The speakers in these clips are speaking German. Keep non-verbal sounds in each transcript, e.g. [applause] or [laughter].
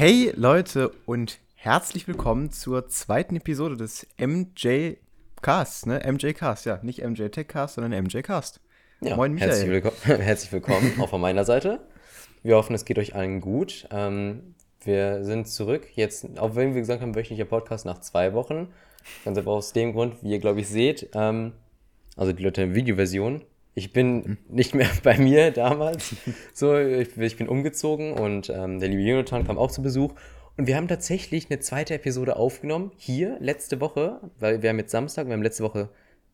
Hey Leute und herzlich willkommen zur zweiten Episode des MJ Cast, ne? MJ Cast, ja, nicht MJ Tech Cast, sondern MJ Cast. Ja, Moin Michael. Herzlich, willko [laughs] herzlich willkommen auch von meiner Seite. Wir hoffen, es geht euch allen gut. Ähm, wir sind zurück. Jetzt, auch wenn wir gesagt haben, wöchentlicher Podcast nach zwei Wochen. Ganz einfach aus dem Grund, wie ihr, glaube ich, seht, ähm, also die Leute in Videoversion, ich bin nicht mehr [laughs] bei mir damals. So, ich, ich bin umgezogen und ähm, der liebe Jonathan kam auch zu Besuch. Und wir haben tatsächlich eine zweite Episode aufgenommen, hier letzte Woche, weil wir haben jetzt Samstag, wir haben letzte Woche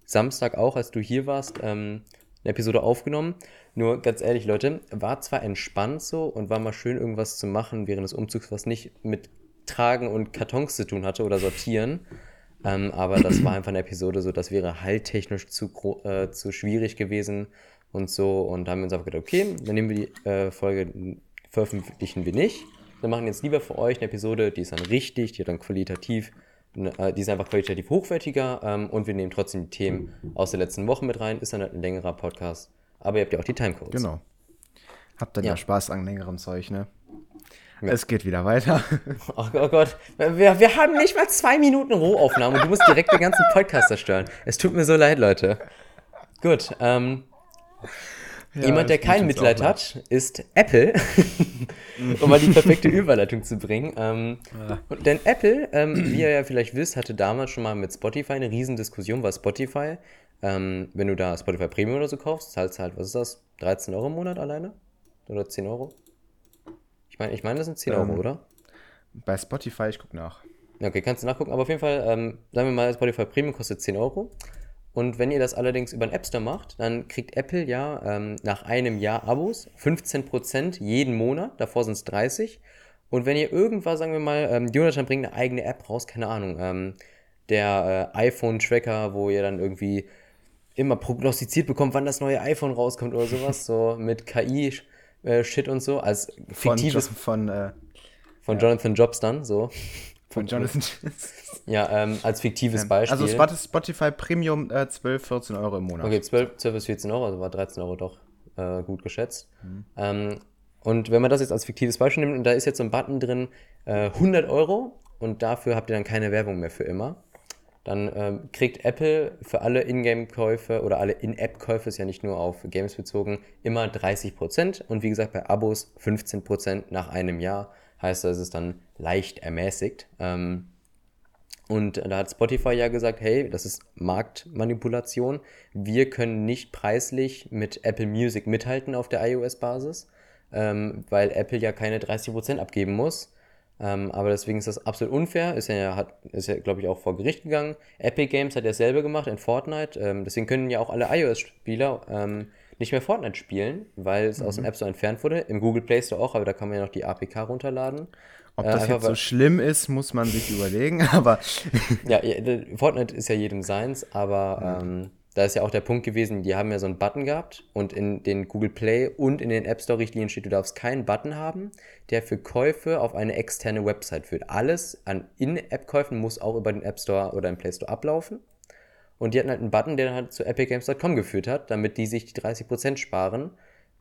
Samstag auch, als du hier warst, ähm, eine Episode aufgenommen. Nur ganz ehrlich, Leute, war zwar entspannt so und war mal schön, irgendwas zu machen während des Umzugs, was nicht mit Tragen und Kartons zu tun hatte oder sortieren. Ähm, aber das war einfach eine Episode, so das wäre halttechnisch zu, äh, zu schwierig gewesen und so. Und da haben wir uns einfach gedacht, okay, dann nehmen wir die äh, Folge, veröffentlichen wir nicht. Wir machen jetzt lieber für euch eine Episode, die ist dann richtig, die dann qualitativ, äh, die ist einfach qualitativ hochwertiger ähm, und wir nehmen trotzdem die Themen aus der letzten Woche mit rein. Ist dann halt ein längerer Podcast. Aber ihr habt ja auch die Timecodes. Genau. Habt dann ja, ja Spaß an längerem Zeug, ne? Ja. Es geht wieder weiter. [laughs] Oh, oh Gott, wir, wir, haben nicht mal zwei Minuten Rohaufnahme und du musst direkt den ganzen Podcast zerstören. Es tut mir so leid, Leute. Gut, ähm, ja, jemand, der kein Mitleid hat, ist Apple, [laughs] um mal die perfekte Überleitung zu bringen. Ähm, ja. Denn Apple, ähm, wie ihr ja vielleicht wisst, hatte damals schon mal mit Spotify eine Riesendiskussion, weil Spotify, ähm, wenn du da Spotify Premium oder so kaufst, zahlst du halt, was ist das, 13 Euro im Monat alleine? Oder 10 Euro? Ich meine, ich mein, das sind 10 Euro, ähm, oder? Bei Spotify, ich gucke nach. Okay, kannst du nachgucken. Aber auf jeden Fall, ähm, sagen wir mal, Spotify Premium kostet 10 Euro. Und wenn ihr das allerdings über den App Store macht, dann kriegt Apple ja ähm, nach einem Jahr Abos 15% jeden Monat. Davor sind es 30. Und wenn ihr irgendwas, sagen wir mal, ähm, Jonathan bringt eine eigene App raus, keine Ahnung, ähm, der äh, iPhone-Tracker, wo ihr dann irgendwie immer prognostiziert bekommt, wann das neue iPhone rauskommt oder sowas, so mit KI äh, Shit und so, als fiktives. Von, von, äh, von ja. Jonathan Jobs dann, so. Von Jonathan Ja, ähm, als fiktives ja. Also Beispiel. Also Spotify Premium äh, 12, 14 Euro im Monat. Okay, 12, 12 bis 14 Euro, also war 13 Euro doch äh, gut geschätzt. Mhm. Ähm, und wenn man das jetzt als fiktives Beispiel nimmt, und da ist jetzt so ein Button drin, äh, 100 Euro und dafür habt ihr dann keine Werbung mehr für immer dann ähm, kriegt Apple für alle Ingame-Käufe oder alle In-App-Käufe, ist ja nicht nur auf Games bezogen, immer 30% und wie gesagt bei Abos 15% nach einem Jahr. Heißt, das ist dann leicht ermäßigt. Ähm, und da hat Spotify ja gesagt, hey, das ist Marktmanipulation. Wir können nicht preislich mit Apple Music mithalten auf der iOS-Basis, ähm, weil Apple ja keine 30% abgeben muss. Ähm, aber deswegen ist das absolut unfair. Ist ja, hat, ist ja glaube ich, auch vor Gericht gegangen. Epic Games hat ja dasselbe gemacht in Fortnite. Ähm, deswegen können ja auch alle iOS-Spieler ähm, nicht mehr Fortnite spielen, weil es mhm. aus dem App Store entfernt wurde. Im Google Play Store auch, aber da kann man ja noch die APK runterladen. Ob äh, das äh, jetzt so schlimm ist, muss man sich überlegen, [laughs] aber. ja, Fortnite ist ja jedem seins, aber. Mhm da ist ja auch der Punkt gewesen, die haben ja so einen Button gehabt und in den Google Play und in den App Store Richtlinien steht, du darfst keinen Button haben, der für Käufe auf eine externe Website führt. Alles an In-App-Käufen muss auch über den App Store oder den Play Store ablaufen. Und die hatten halt einen Button, der dann halt zu epicgames.com geführt hat, damit die sich die 30% sparen.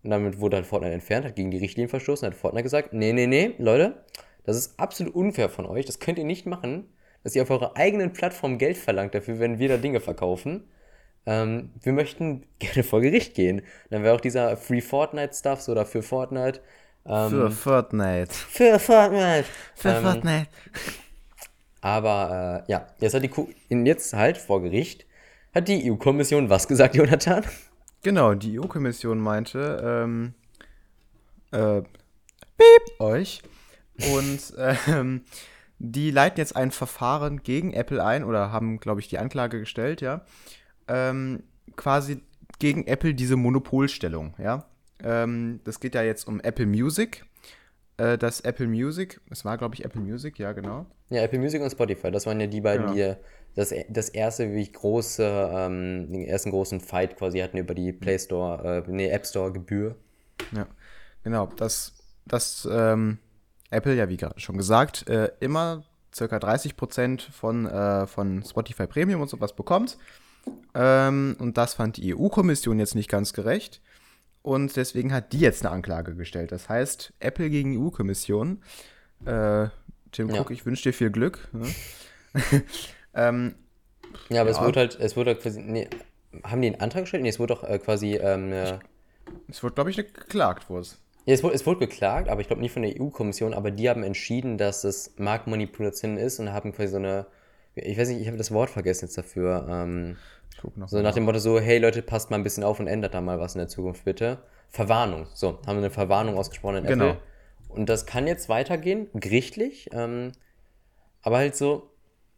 Und damit wurde halt Fortnite entfernt, hat gegen die Richtlinien verstoßen, hat Fortnite gesagt, nee, nee, nee, Leute, das ist absolut unfair von euch, das könnt ihr nicht machen, dass ihr auf eurer eigenen Plattform Geld verlangt dafür, wenn wir da Dinge verkaufen ähm, wir möchten [laughs] gerne vor Gericht gehen. Dann wäre auch dieser Free Fortnite-Stuff so oder für Fortnite. Ähm, für Fortnite. Für Fortnite. Für ähm, Fortnite. Aber äh, ja, jetzt hat die Kuh, jetzt halt vor Gericht, hat die EU-Kommission was gesagt, Jonathan? Genau, die EU-Kommission meinte, ähm, äh, piep, euch. Und [laughs] ähm, die leiten jetzt ein Verfahren gegen Apple ein oder haben, glaube ich, die Anklage gestellt, ja ähm, quasi gegen Apple diese Monopolstellung, ja. Ähm, das geht ja jetzt um Apple Music. Äh, das Apple Music, es war, glaube ich, Apple Music, ja, genau. Ja, Apple Music und Spotify, das waren ja die beiden, genau. die das, das erste wie große, ähm, den ersten großen Fight quasi hatten über die Play Store, äh, nee, App Store Gebühr. Ja, genau, das, das ähm, Apple, ja, wie gerade schon gesagt, äh, immer circa 30% von, äh, von Spotify Premium und sowas bekommt. Ähm, und das fand die EU-Kommission jetzt nicht ganz gerecht. Und deswegen hat die jetzt eine Anklage gestellt. Das heißt, Apple gegen EU-Kommission. Äh, Tim Ja. Cook, ich wünsche dir viel Glück. Ne? [laughs] ähm, Ja, aber es Ja. wurde halt, es wurde halt quasi, nee, haben die einen Antrag gestellt? Nee, es wurde doch äh, quasi, ähm, äh, es wird, glaube ich, geklagt, wurde es. ja, es wurde, es wurde geklagt, aber ich glaube nicht von der EU-Kommission, aber die haben entschieden, dass es Marktmanipulation ist und haben quasi so eine, ich weiß nicht, ich habe das Wort vergessen jetzt dafür, ähm, Ich guck noch so nach dem Motto so, hey Leute, passt mal ein bisschen auf und ändert da mal was in der Zukunft bitte. Verwarnung, so, haben eine Verwarnung ausgesprochen in Genau. Apple. Und das kann jetzt weitergehen, gerichtlich, ähm, aber halt so,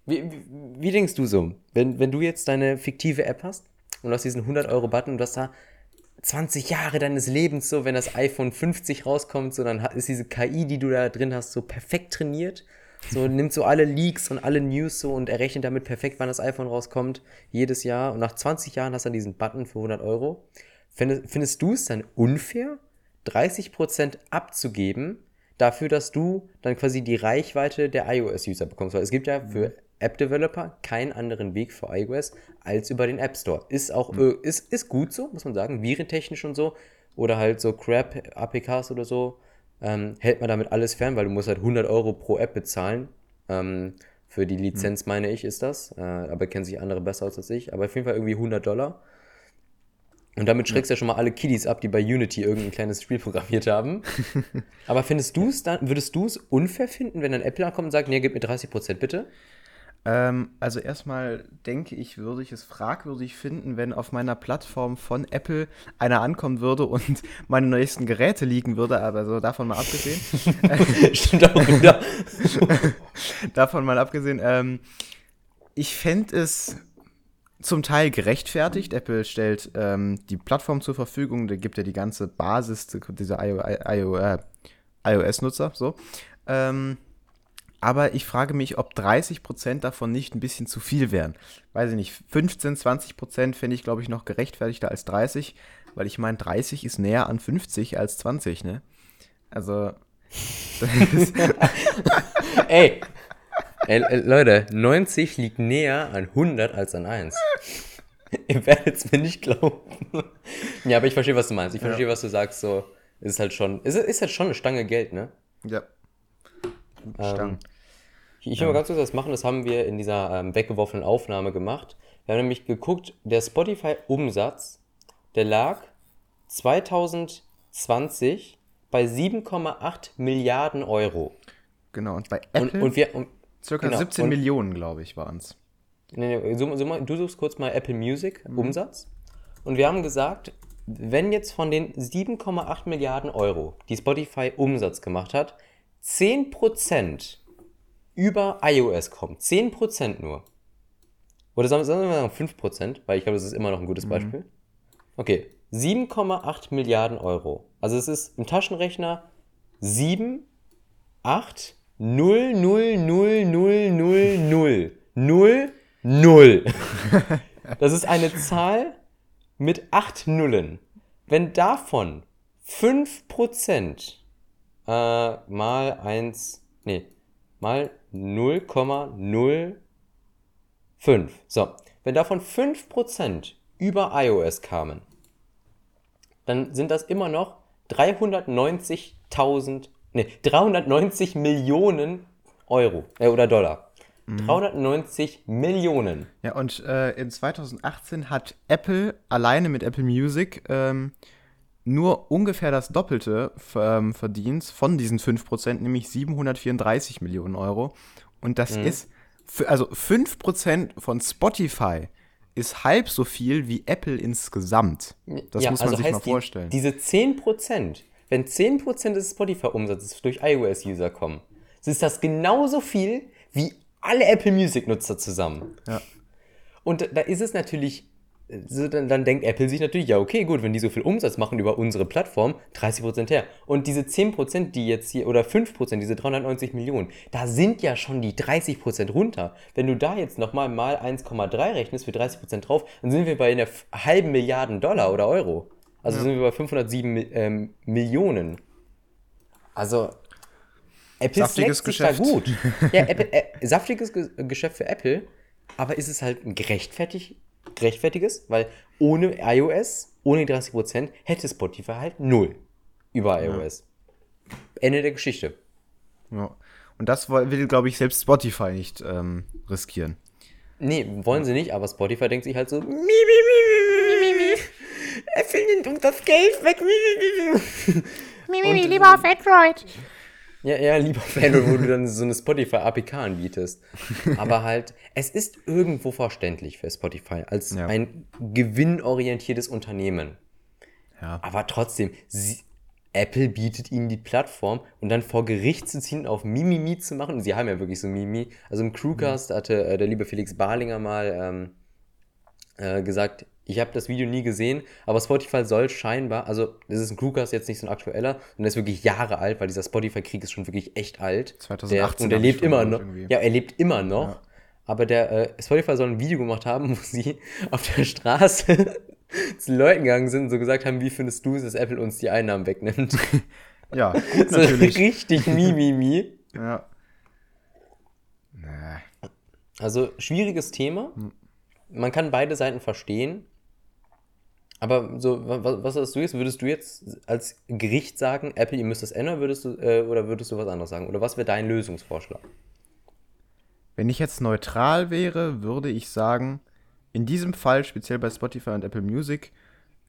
wie, wie, wie denkst du so, wenn, wenn du jetzt deine fiktive App hast und du hast diesen 100-Euro-Button und du hast da 20 Jahre deines Lebens so, wenn das iPhone 50 rauskommt, so, dann ist diese KI, die du da drin hast, so perfekt trainiert. So nimmt so alle Leaks und alle News so und errechnet damit perfekt, wann das iPhone rauskommt, jedes Jahr. Und nach 20 Jahren hast du dann diesen Button für 100 Euro. Findest, findest du es dann unfair, 30% abzugeben, dafür, dass du dann quasi die Reichweite der iOS-User bekommst? Weil es gibt ja für App-Developer keinen anderen Weg für iOS als über den App Store. Ist auch äh, ist, ist gut so, muss man sagen, virentechnisch und so. Oder halt so Crap-APKs oder so. Ähm, hält man damit alles fern, weil du musst halt 100 Euro pro App bezahlen. Ähm, für die Lizenz, meine ich, ist das. Äh, aber kennen sich andere besser aus als ich. Aber auf jeden Fall irgendwie 100 Dollar. Und damit schreckst du ja schon mal alle Kiddies ab, die bei Unity irgendein kleines Spiel programmiert haben. [laughs] Aber findest du es dann, würdest du es unfair finden, wenn ein Apple ankommt und sagt, nee, gib mir 30% bitte? Ähm, also erstmal denke ich, würde ich es fragwürdig finden, wenn auf meiner Plattform von Apple einer ankommen würde und [laughs] meine neuesten Geräte liegen würde, aber so davon mal abgesehen. [laughs] Stimmt auch wieder. [laughs] davon mal abgesehen, ähm, ich fände es zum Teil gerechtfertigt. Apple stellt ähm, die Plattform zur Verfügung, da gibt ja die ganze Basis dieser IO, IO, äh, iOS-Nutzer, so. Ähm, aber ich frage mich, ob 30% davon nicht ein bisschen zu viel wären. Weiß ich nicht, 15, 20% fände ich, glaube ich, noch gerechtfertigter als 30, weil ich meine, 30 ist näher an 50 als 20, ne? Also, [laughs] Ey. Ey, Leute, 90 liegt näher an 100 als an 1. [laughs] Ihr werdet es mir nicht glauben. ja, aber ich verstehe, was du meinst. Ich verstehe, was du sagst. So, ist halt schon, ist, ist halt schon eine Stange Geld, ne? ja. Gut, Stangen. Ich ich will mal ganz kurz was machen, das haben wir in dieser ähm, weggeworfenen Aufnahme gemacht. Wir haben nämlich geguckt, der Spotify-Umsatz, der lag 2020 bei 7,8 Milliarden Euro. Genau, und bei Und, Apple und wir, und, circa genau, 17 und- Millionen, glaube ich, waren es. nee, nee, so, so mal, du suchst kurz mal Apple Music Umsatz. Und wir haben gesagt, wenn jetzt von den 7,8 Milliarden Euro, die Spotify Umsatz gemacht hat, 10% über iOS kommt, 10% nur. Oder sagen wir sagen wir mal 5%, weil ich glaube, das ist immer noch ein gutes Beispiel. Okay, 7,8 Milliarden Euro. Also es ist im Taschenrechner 7, 8, 0, 0, 0, 0, 0, 0, 0, 0. Das ist eine Zahl mit 8 Nullen. Wenn davon 5% äh, mal 1, nee, mal 0,05. So, wenn davon 5% über iOS kamen, dann sind das immer noch 390.000, nee, 390 Millionen Euro äh, oder Dollar. 390 Millionen. Ja, und äh, in 2018 hat Apple alleine mit Apple Music ähm, nur ungefähr das Doppelte ähm, verdient von diesen 5%, nämlich 734 Millionen Euro. Und das ist, für, also 5% von Spotify ist halb so viel wie Apple insgesamt. Das Ja, muss man also sich mal die- vorstellen. Diese 10%, wenn 10% des Spotify-Umsatzes durch iOS-User kommen, ist das genauso viel wie alle Apple Music-Nutzer zusammen. Ja. Und da ist es natürlich, so, dann, dann denkt Apple sich natürlich, ja, okay, gut, wenn die so viel Umsatz machen über unsere Plattform, 30% her. Und diese 10%, die jetzt hier, oder 5%, diese 390 Millionen, da sind ja schon die 30% runter. Wenn du da jetzt nochmal mal 1,3 rechnest für 30% drauf, dann sind wir bei einer halben Milliarden Dollar oder Euro. Also sind wir bei 507 Mi- ähm, Millionen. Also, Apple Saftiges Geschäft. gut. [laughs] Ja, Apple, äh, saftiges Ge Geschäft für Apple, aber ist es halt ein gerechtfertig, gerechtfertiges, weil ohne iOS, ohne die 30% hätte Spotify halt null über iOS. Ende der Geschichte. Ja. Und das will, glaube ich, selbst Spotify nicht ähm, riskieren. Nee, wollen sie nicht, aber Spotify denkt sich halt so, mi, mi, mi, mi, mi, mi, mi. Apple nimmt uns das Geld weg. Mi, mi, mi, mi. Mimi, lieber auf Android. Ja, ja, lieber [laughs] Fan, wo du dann so eine Spotify-APK anbietest. Aber halt, es ist irgendwo verständlich für Spotify als Ja. ein gewinnorientiertes Unternehmen. Ja. Aber trotzdem, sie, Apple bietet ihnen die Plattform und dann vor Gericht zu ziehen, auf Mimimi zu machen. Und sie haben ja wirklich so Mimi. Also im Crewcast hatte äh, der liebe Felix Barlinger mal ähm, äh, gesagt, ich habe das Video nie gesehen, aber Spotify soll scheinbar, also das ist ein Crewcast jetzt nicht so ein aktueller, und der ist wirklich Jahre alt, weil dieser Spotify-Krieg ist schon wirklich echt alt. 2018 der, und er ich lebt immer noch. irgendwie. Ja, er lebt immer noch. Ja. Aber der äh, Spotify soll ein Video gemacht haben, [laughs] wo sie auf der Straße [laughs] zu Leuten gegangen sind und so gesagt haben, wie findest du es, dass Apple uns die Einnahmen wegnimmt? [laughs] Ja, gut so natürlich. richtig Mimimi. ja. Nee. Also schwieriges Thema. Hm. Man kann beide Seiten verstehen. Aber so, wa- wa- was hast du jetzt? Würdest du jetzt als Gericht sagen, Apple, ihr müsst das ändern, würdest du, äh, oder würdest du was anderes sagen? Oder was wäre dein Lösungsvorschlag? Wenn ich jetzt neutral wäre, würde ich sagen, in diesem Fall, speziell bei Spotify und Apple Music,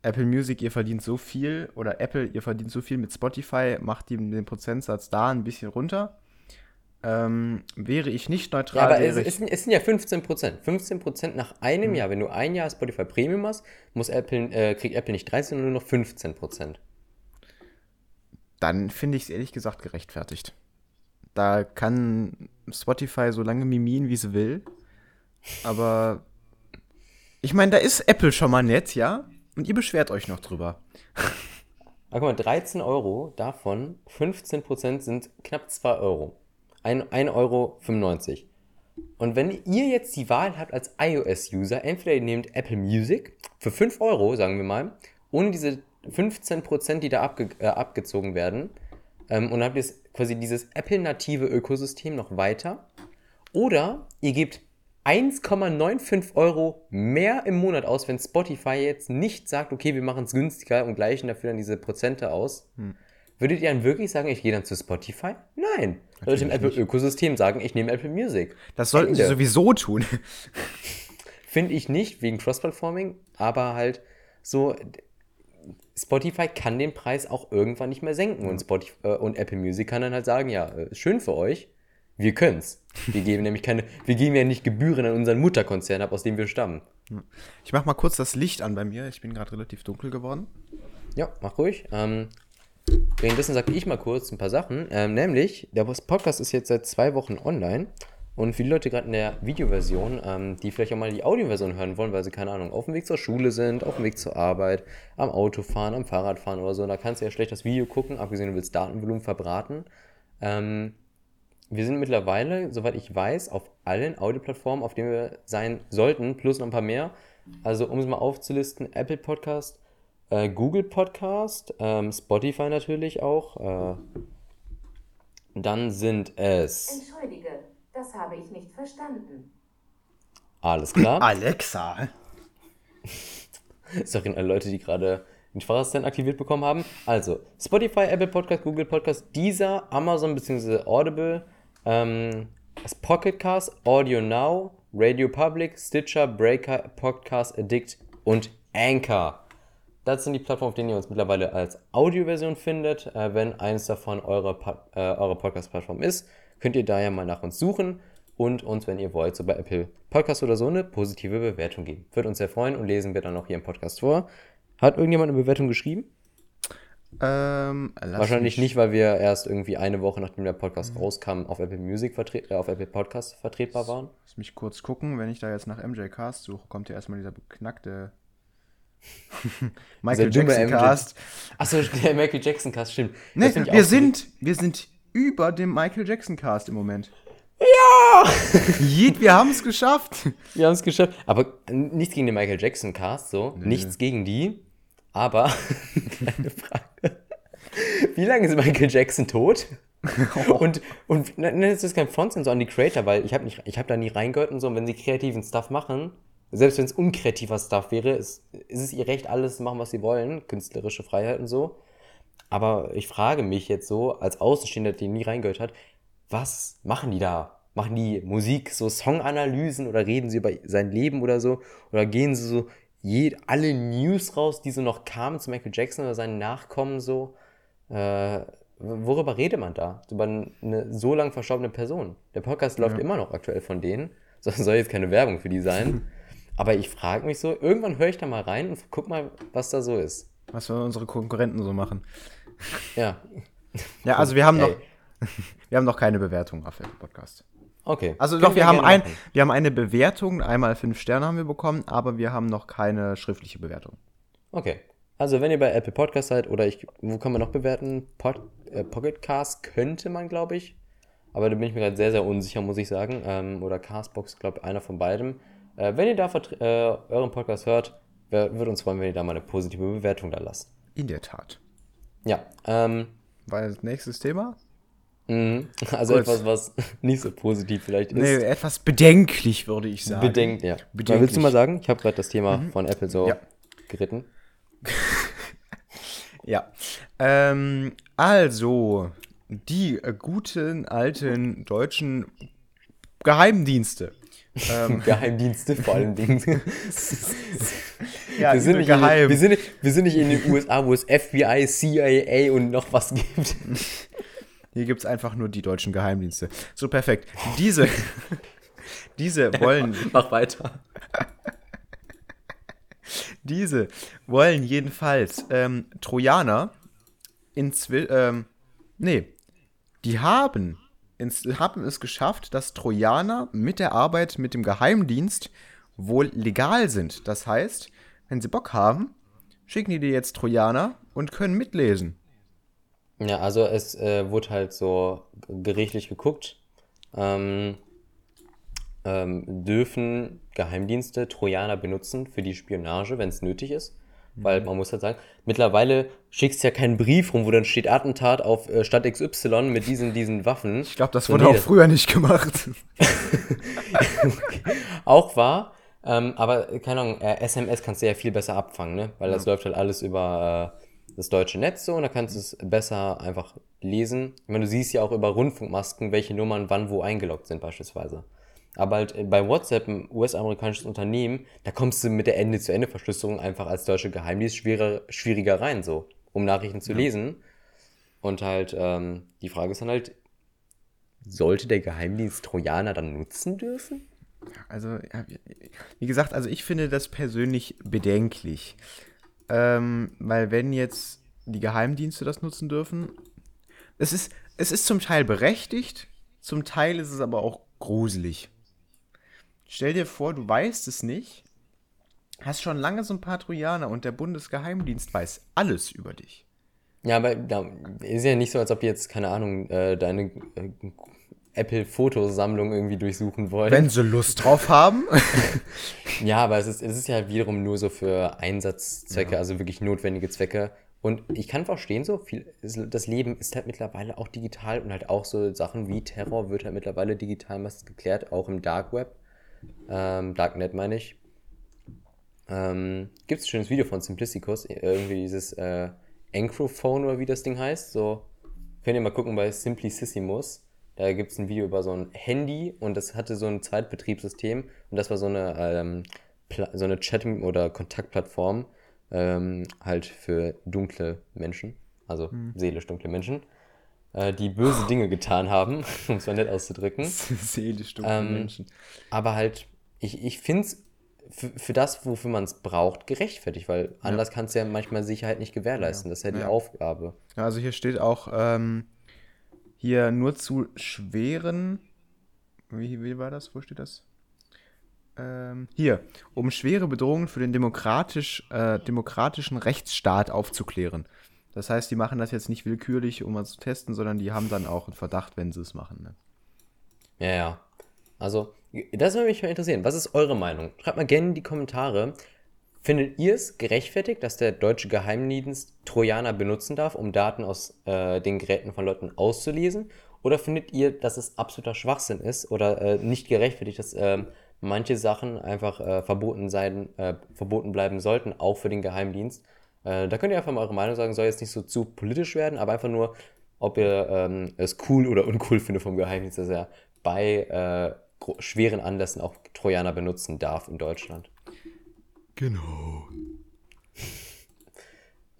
Apple Music, ihr verdient so viel, oder Apple, ihr verdient so viel mit Spotify, macht die den Prozentsatz da ein bisschen runter. Ähm, wäre ich nicht Ja, neutral, aber es, es, sind- es sind ja 15 Prozent. 15 Prozent nach einem Jahr. Wenn du ein Jahr Spotify Premium hast, muss Apple, äh, kriegt Apple nicht 13, sondern nur noch 15 Prozent. dann finde ich es ehrlich gesagt gerechtfertigt. Da kann Spotify so lange mimien, wie sie will. Aber ich meine, da ist Apple schon mal nett, ja? Und ihr beschwert euch noch drüber. Aber guck mal, 13 Euro, davon 15 Prozent sind knapp 2 Euro. 1,95 Euro. Und wenn ihr jetzt die Wahl habt als iOS-User, entweder ihr nehmt Apple Music für 5 Euro, sagen wir mal, ohne diese 15 Prozent, die da abge äh, abgezogen werden, ähm, und habt ihr jetzt quasi dieses Apple-native Ökosystem noch weiter, oder ihr gebt 1,95 Euro mehr im Monat aus, wenn Spotify jetzt nicht sagt, okay, wir machen es günstiger und gleichen dafür dann diese Prozente aus. Würdet ihr dann wirklich sagen, ich gehe dann zu Spotify? Nein. Würdet ihr im Apple-Ökosystem sagen, ich nehme Apple Music? Das sollten sie Ende. sowieso tun. [laughs] Finde ich nicht, wegen Cross-Platforming, aber halt so, Spotify kann den Preis auch irgendwann nicht mehr senken und, Spotify, äh, und Apple Music kann dann halt sagen, ja, äh, schön für euch, wir können's. Wir geben [laughs] nämlich keine, wir geben ja nicht Gebühren an unseren Mutterkonzern ab, aus dem wir stammen. Ich mach mal kurz das Licht an bei mir. Ich bin gerade relativ dunkel geworden. Ja, mach ruhig. Ähm, währenddessen sage ich mal kurz ein paar Sachen. Ähm, nämlich, der Podcast ist jetzt seit zwei Wochen online. Und viele Leute gerade in der Videoversion, ähm, die vielleicht auch mal die Audioversion hören wollen, weil sie, keine Ahnung, auf dem Weg zur Schule sind, auf dem Weg zur Arbeit, am Autofahren, am Fahrradfahren oder so. Da kannst du ja schlecht das Video gucken, abgesehen, du willst Datenvolumen verbraten. Ähm, wir sind mittlerweile, soweit ich weiß, auf allen Audioplattformen, auf denen wir sein sollten, plus noch ein paar mehr. Also, um es mal aufzulisten: Apple Podcast, äh, Google Podcast, ähm, Spotify natürlich auch. Äh, dann sind es. Entschuldige, das habe ich nicht verstanden. Alles klar. [clears throat] Alexa. [laughs] Sorry an alle Leute, die gerade den Sprachassistent aktiviert bekommen haben. Also, Spotify, Apple Podcast, Google Podcast, Deezer, Amazon bzw. Audible, ähm, das Pocket Cast, Audio Now, Radio Public, Stitcher, Breaker, Podcast Addict und Anchor. Das sind die Plattformen, auf denen ihr uns mittlerweile als Audioversion findet. Äh, wenn eines davon eure, Pa- äh, eure Podcast-Plattform ist, könnt ihr da ja mal nach uns suchen und uns, wenn ihr wollt, so bei Apple Podcast oder so eine positive Bewertung geben. Würde uns sehr freuen und lesen wir dann auch hier im Podcast vor. Hat irgendjemand eine Bewertung geschrieben? Ähm, Wahrscheinlich nicht, weil wir erst irgendwie eine Woche nachdem der Podcast rauskam auf Apple Music äh, auf Apple Podcast vertretbar waren. Lass mich kurz gucken. Wenn ich da jetzt nach MJ Cast suche, kommt ja erstmal dieser beknackte Michael Jackson. Cast. Achso, der Michael Jackson Cast, stimmt. Ne, ich wir sind, wir sind über dem Michael Jackson Cast im Moment. Ja! Jeet, wir haben es geschafft. Wir haben es geschafft. Aber nichts gegen den Michael Jackson Cast, so. Nichts gegen die. Aber, [laughs] kleine Frage. Wie lange ist Michael Jackson tot? [laughs] und, und nein, das ist kein Frontsinn so an die Creator, weil ich habe hab da nie reingehört und so. Und wenn sie kreativen Stuff machen, selbst wenn es unkreativer Stuff wäre, ist, ist es ihr Recht, alles zu machen, was sie wollen. Künstlerische Freiheit und so. Aber ich frage mich jetzt so, als Außenstehender, der nie reingehört hat, was machen die da? Machen die Musik, so Songanalysen oder reden sie über sein Leben oder so? Oder gehen sie so je, alle News raus, die so noch kamen zu Michael Jackson oder seinen Nachkommen so? Äh, worüber redet man da? Über eine so lang verstorbene Person. Der Podcast läuft immer noch aktuell von denen. So, soll jetzt keine Werbung für die sein. [laughs] Aber ich frage mich so, irgendwann höre ich da mal rein und guck mal, was da so ist. Was wir unsere Konkurrenten so machen. Ja, Ja, also wir haben noch, [laughs] wir haben noch keine Bewertung auf dem Podcast. okay. Also Können doch, wir haben, gerne ein, machen. wir haben eine Bewertung, einmal fünf Sterne haben wir bekommen, aber wir haben noch keine schriftliche Bewertung. Okay. Also, wenn ihr bei Apple Podcast seid oder ich, wo kann man noch bewerten? Pod, äh, Pocket Cast könnte man, glaube ich. Aber da bin ich mir gerade sehr, sehr unsicher, muss ich sagen. Ähm, oder Castbox, glaube ich, einer von beidem. Äh, wenn ihr da äh, euren Podcast hört, würde uns freuen, wenn ihr da mal eine positive Bewertung da lasst. In der Tat. Ja, ähm, Weil nächstes Thema? mhm. [laughs] also Gut. etwas, was [laughs] nicht so positiv vielleicht ist. Nee, etwas bedenklich, würde ich sagen. Bedenkt, ja. Bedenklich. Willst du mal sagen? Ich habe gerade das Thema von Apple so Ja. geritten. [laughs] Ja. Ähm, also, die äh, guten alten deutschen Geheimdienste. Ähm, [laughs] Geheimdienste vor allem Dingen. [laughs] ja, wir, sind nicht in, geheim. wir, sind, wir sind nicht in den USA, wo es FBI, CIA und noch was gibt. [laughs] Hier gibt es einfach nur die deutschen Geheimdienste. So, perfekt. Diese, diese wollen, Mach weiter. diese wollen jedenfalls ähm, Trojaner inzwischen, ähm, nee, die haben, ins, haben es geschafft, dass Trojaner mit der Arbeit mit dem Geheimdienst wohl legal sind. Das heißt, wenn sie Bock haben, schicken die dir jetzt Trojaner und können mitlesen. Ja, also es äh, wurde halt so gerichtlich geguckt. Ähm, ähm, dürfen Geheimdienste Trojaner benutzen für die Spionage, wenn es nötig ist? Weil man muss halt sagen, mittlerweile schickst du ja keinen Brief rum, wo dann steht Attentat auf äh, Stadt XY mit diesen, diesen Waffen. Ich glaube, das So, wurde nee, auch früher nicht gemacht. [laughs] Auch wahr, ähm, aber keine Ahnung, äh, SMS kannst du ja viel besser abfangen, ne? Weil das läuft halt alles über äh, das deutsche Netz so und da kannst du es besser einfach lesen. Ich meine, du siehst ja auch über Rundfunkmasken, welche Nummern wann wo eingeloggt sind beispielsweise. Aber halt äh, bei WhatsApp, ein US-amerikanisches Unternehmen, da kommst du mit der Ende-zu-Ende-Verschlüsselung einfach als deutsche Geheimdienst schwieriger, schwieriger rein, so, um Nachrichten zu lesen. Und halt, ähm, die Frage ist dann halt, sollte der Geheimdienst Trojaner dann nutzen dürfen? Also, ja, wie- wie gesagt, also ich finde das persönlich bedenklich. Ähm, weil wenn jetzt die Geheimdienste das nutzen dürfen, es ist, es ist zum Teil berechtigt, zum Teil ist es aber auch gruselig. Stell dir vor, du weißt es nicht, hast schon lange so ein paar Trojaner und der Bundesgeheimdienst weiß alles über dich. Ja, aber da ist ja nicht so, als ob die jetzt, keine Ahnung, äh, deine äh, Apple-Fotosammlung irgendwie durchsuchen wollen. Wenn sie Lust drauf haben. [laughs] Ja, aber es ist, es ist ja wiederum nur so für Einsatzzwecke, also wirklich notwendige Zwecke. Und ich kann verstehen, so viel, das Leben ist halt mittlerweile auch digital und halt auch so Sachen wie Terror wird halt mittlerweile digital meistens geklärt, auch im Dark Web. Ähm, Darknet meine ich. Ähm, Gibt es ein schönes Video von Simplisticus, irgendwie dieses äh, Encrophone oder wie das Ding heißt. So, könnt ihr mal gucken bei Simplicissimus. Da gibt es ein Video über so ein Handy und das hatte so ein Zweitbetriebssystem und das war so eine, ähm, so eine Chatting- oder Kontaktplattform ähm, halt für dunkle Menschen, also seelisch dunkle Menschen, äh, die böse Dinge getan haben, [laughs] um es mal nett auszudrücken. [laughs] Seelisch dunkle Ähm, Menschen. Aber halt, ich, ich finde es für, das, wofür man es braucht, gerechtfertigt, weil anders kannst du ja manchmal Sicherheit nicht gewährleisten. Das ist ja die Ja. Aufgabe. Ja, also hier steht auch, ähm, hier nur zu schweren. Wie, wie war das? Wo steht das? Ähm, hier, um schwere Bedrohungen für den demokratisch, äh, demokratischen Rechtsstaat aufzuklären. Das heißt, die machen das jetzt nicht willkürlich, um mal zu testen, sondern die haben dann auch einen Verdacht, wenn sie es machen. Ne? Ja, ja. Also, das würde mich mal interessieren. Was ist eure Meinung? Schreibt mal gerne in die Kommentare. Findet ihr es gerechtfertigt, dass der deutsche Geheimdienst Trojaner benutzen darf, um Daten aus äh, den Geräten von Leuten auszulesen? Oder findet ihr, dass es absoluter Schwachsinn ist oder äh, nicht gerechtfertigt, dass ähm, manche Sachen einfach äh, verboten sein, äh, verboten bleiben sollten, auch für den Geheimdienst? Äh, da könnt ihr einfach mal eure Meinung sagen, soll jetzt nicht so zu politisch werden, aber einfach nur, ob ihr ähm, es cool oder uncool [laughs] findet vom Geheimdienst, dass er bei äh, schweren Anlässen auch Trojaner benutzen darf in Deutschland. Genau. [laughs]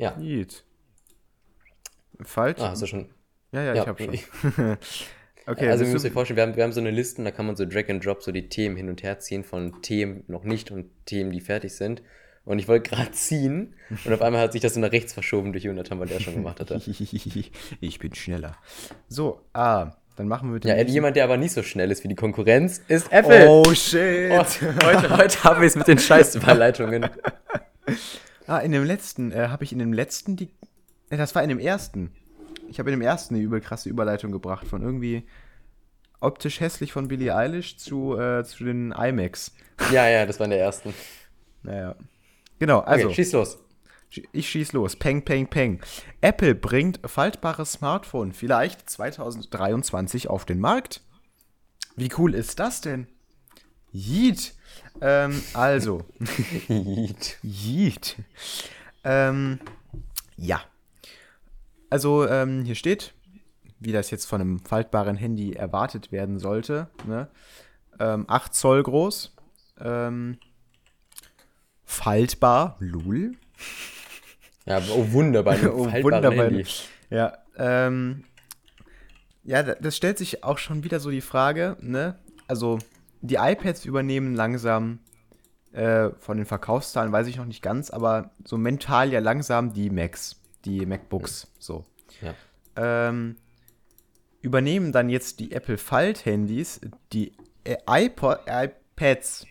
Ja. Gut. Falsch? Ah, hast du schon. ja, ja, ja, ich hab schon. [laughs] okay, also, ihr müsst euch vorstellen, wir haben, wir haben so eine Liste, da kann man so Drag and Drop so die Themen hin und her ziehen von Themen noch nicht und Themen, die fertig sind. Und ich wollte gerade ziehen und auf einmal hat sich das so nach rechts verschoben durch Jonathan, weil der schon gemacht hatte. [laughs] ich bin schneller. So, ah, dann machen wir dem Ja, nächsten- jemand, der aber nicht so schnell ist wie die Konkurrenz, ist Apple. Oh, shit. Oh, heute, heute haben wir es mit den Scheißüberleitungen. [laughs] Ah, in dem letzten, äh, habe ich in dem letzten die. Äh, das war in dem ersten. Ich habe in dem ersten eine übel krasse Überleitung gebracht von irgendwie optisch hässlich von Billie Eilish zu, äh, zu den IMAX. Ja, ja, das war in der ersten. Naja. Genau, Okay, also. schieß los. Ich schieß los. Peng, peng, peng. Apple bringt faltbares Smartphone vielleicht 2023 auf den Markt. Wie cool ist das denn? Yeet. Ähm, also. [laughs] Yeet. Yeet. Ähm, ja. Also, ähm, hier steht, wie das jetzt von einem faltbaren Handy erwartet werden sollte. Ne? Ähm, 8 Zoll groß. Ähm, faltbar. Lul. Ja, oh wunderbar, [laughs] ein Oh, faltbaren wunderbar. Handy. Ja, ähm, ja, da- das stellt sich auch schon wieder so die Frage, ne? Also, die iPads übernehmen langsam äh, von den Verkaufszahlen, weiß ich noch nicht ganz, aber so mental ja langsam die Macs, die MacBooks, so. Ja. Ähm, übernehmen dann jetzt die Apple Falthandys, die äh, iPod, iPads,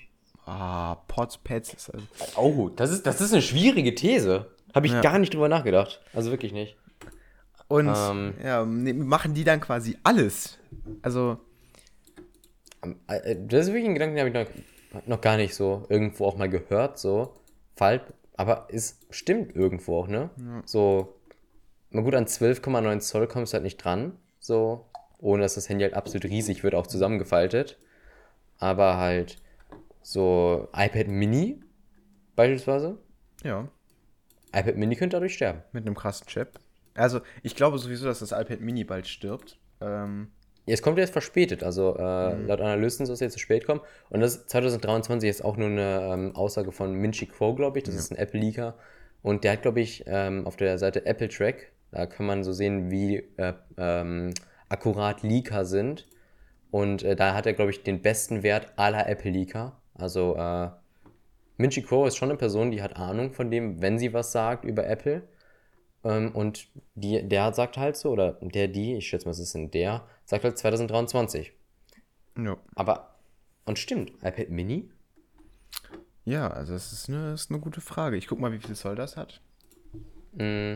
ah, ist also, Oh, das ist, das ist eine schwierige These. Habe ich Ja. gar nicht drüber nachgedacht. Also wirklich nicht. und Ähm. ja, machen die dann quasi alles. Also, Ähm, äh, Das ist wirklich ein Gedanke, den habe ich noch, noch gar nicht so irgendwo auch mal gehört, so. Falt, aber es stimmt irgendwo auch, ne? So, mal gut, an 12,9 Zoll kommst du halt nicht dran, so, ohne dass das Handy halt absolut riesig wird, auch zusammengefaltet. Aber halt so iPad Mini beispielsweise. ja. iPad Mini könnte dadurch sterben. Mit einem krassen Chip. Also, ich glaube sowieso, dass das iPad Mini bald stirbt. Ähm, Es kommt jetzt verspätet, also äh, laut Analysten soll es jetzt zu spät kommen. Und das 2023 ist auch nur eine ähm, Aussage von Minchi Kuo, glaube ich. Das ist ein Apple-Leaker. Und der hat, glaube ich, ähm, auf der Seite Apple Track, da kann man so sehen, wie äh, ähm, akkurat Leaker sind. Und äh, da hat er, glaube ich, den besten Wert aller Apple-Leaker. Also äh, Minchi Kuo ist schon eine Person, die hat Ahnung von dem, wenn sie was sagt über Apple. Ähm, und die, der sagt halt so, oder der, die, ich schätze mal, es ist ein der, sagt halt 2023. ja. Aber, und stimmt, iPad Mini? ja, also das ist eine, das ist eine gute Frage. Ich guck mal, wie viel Zoll das hat. Mm,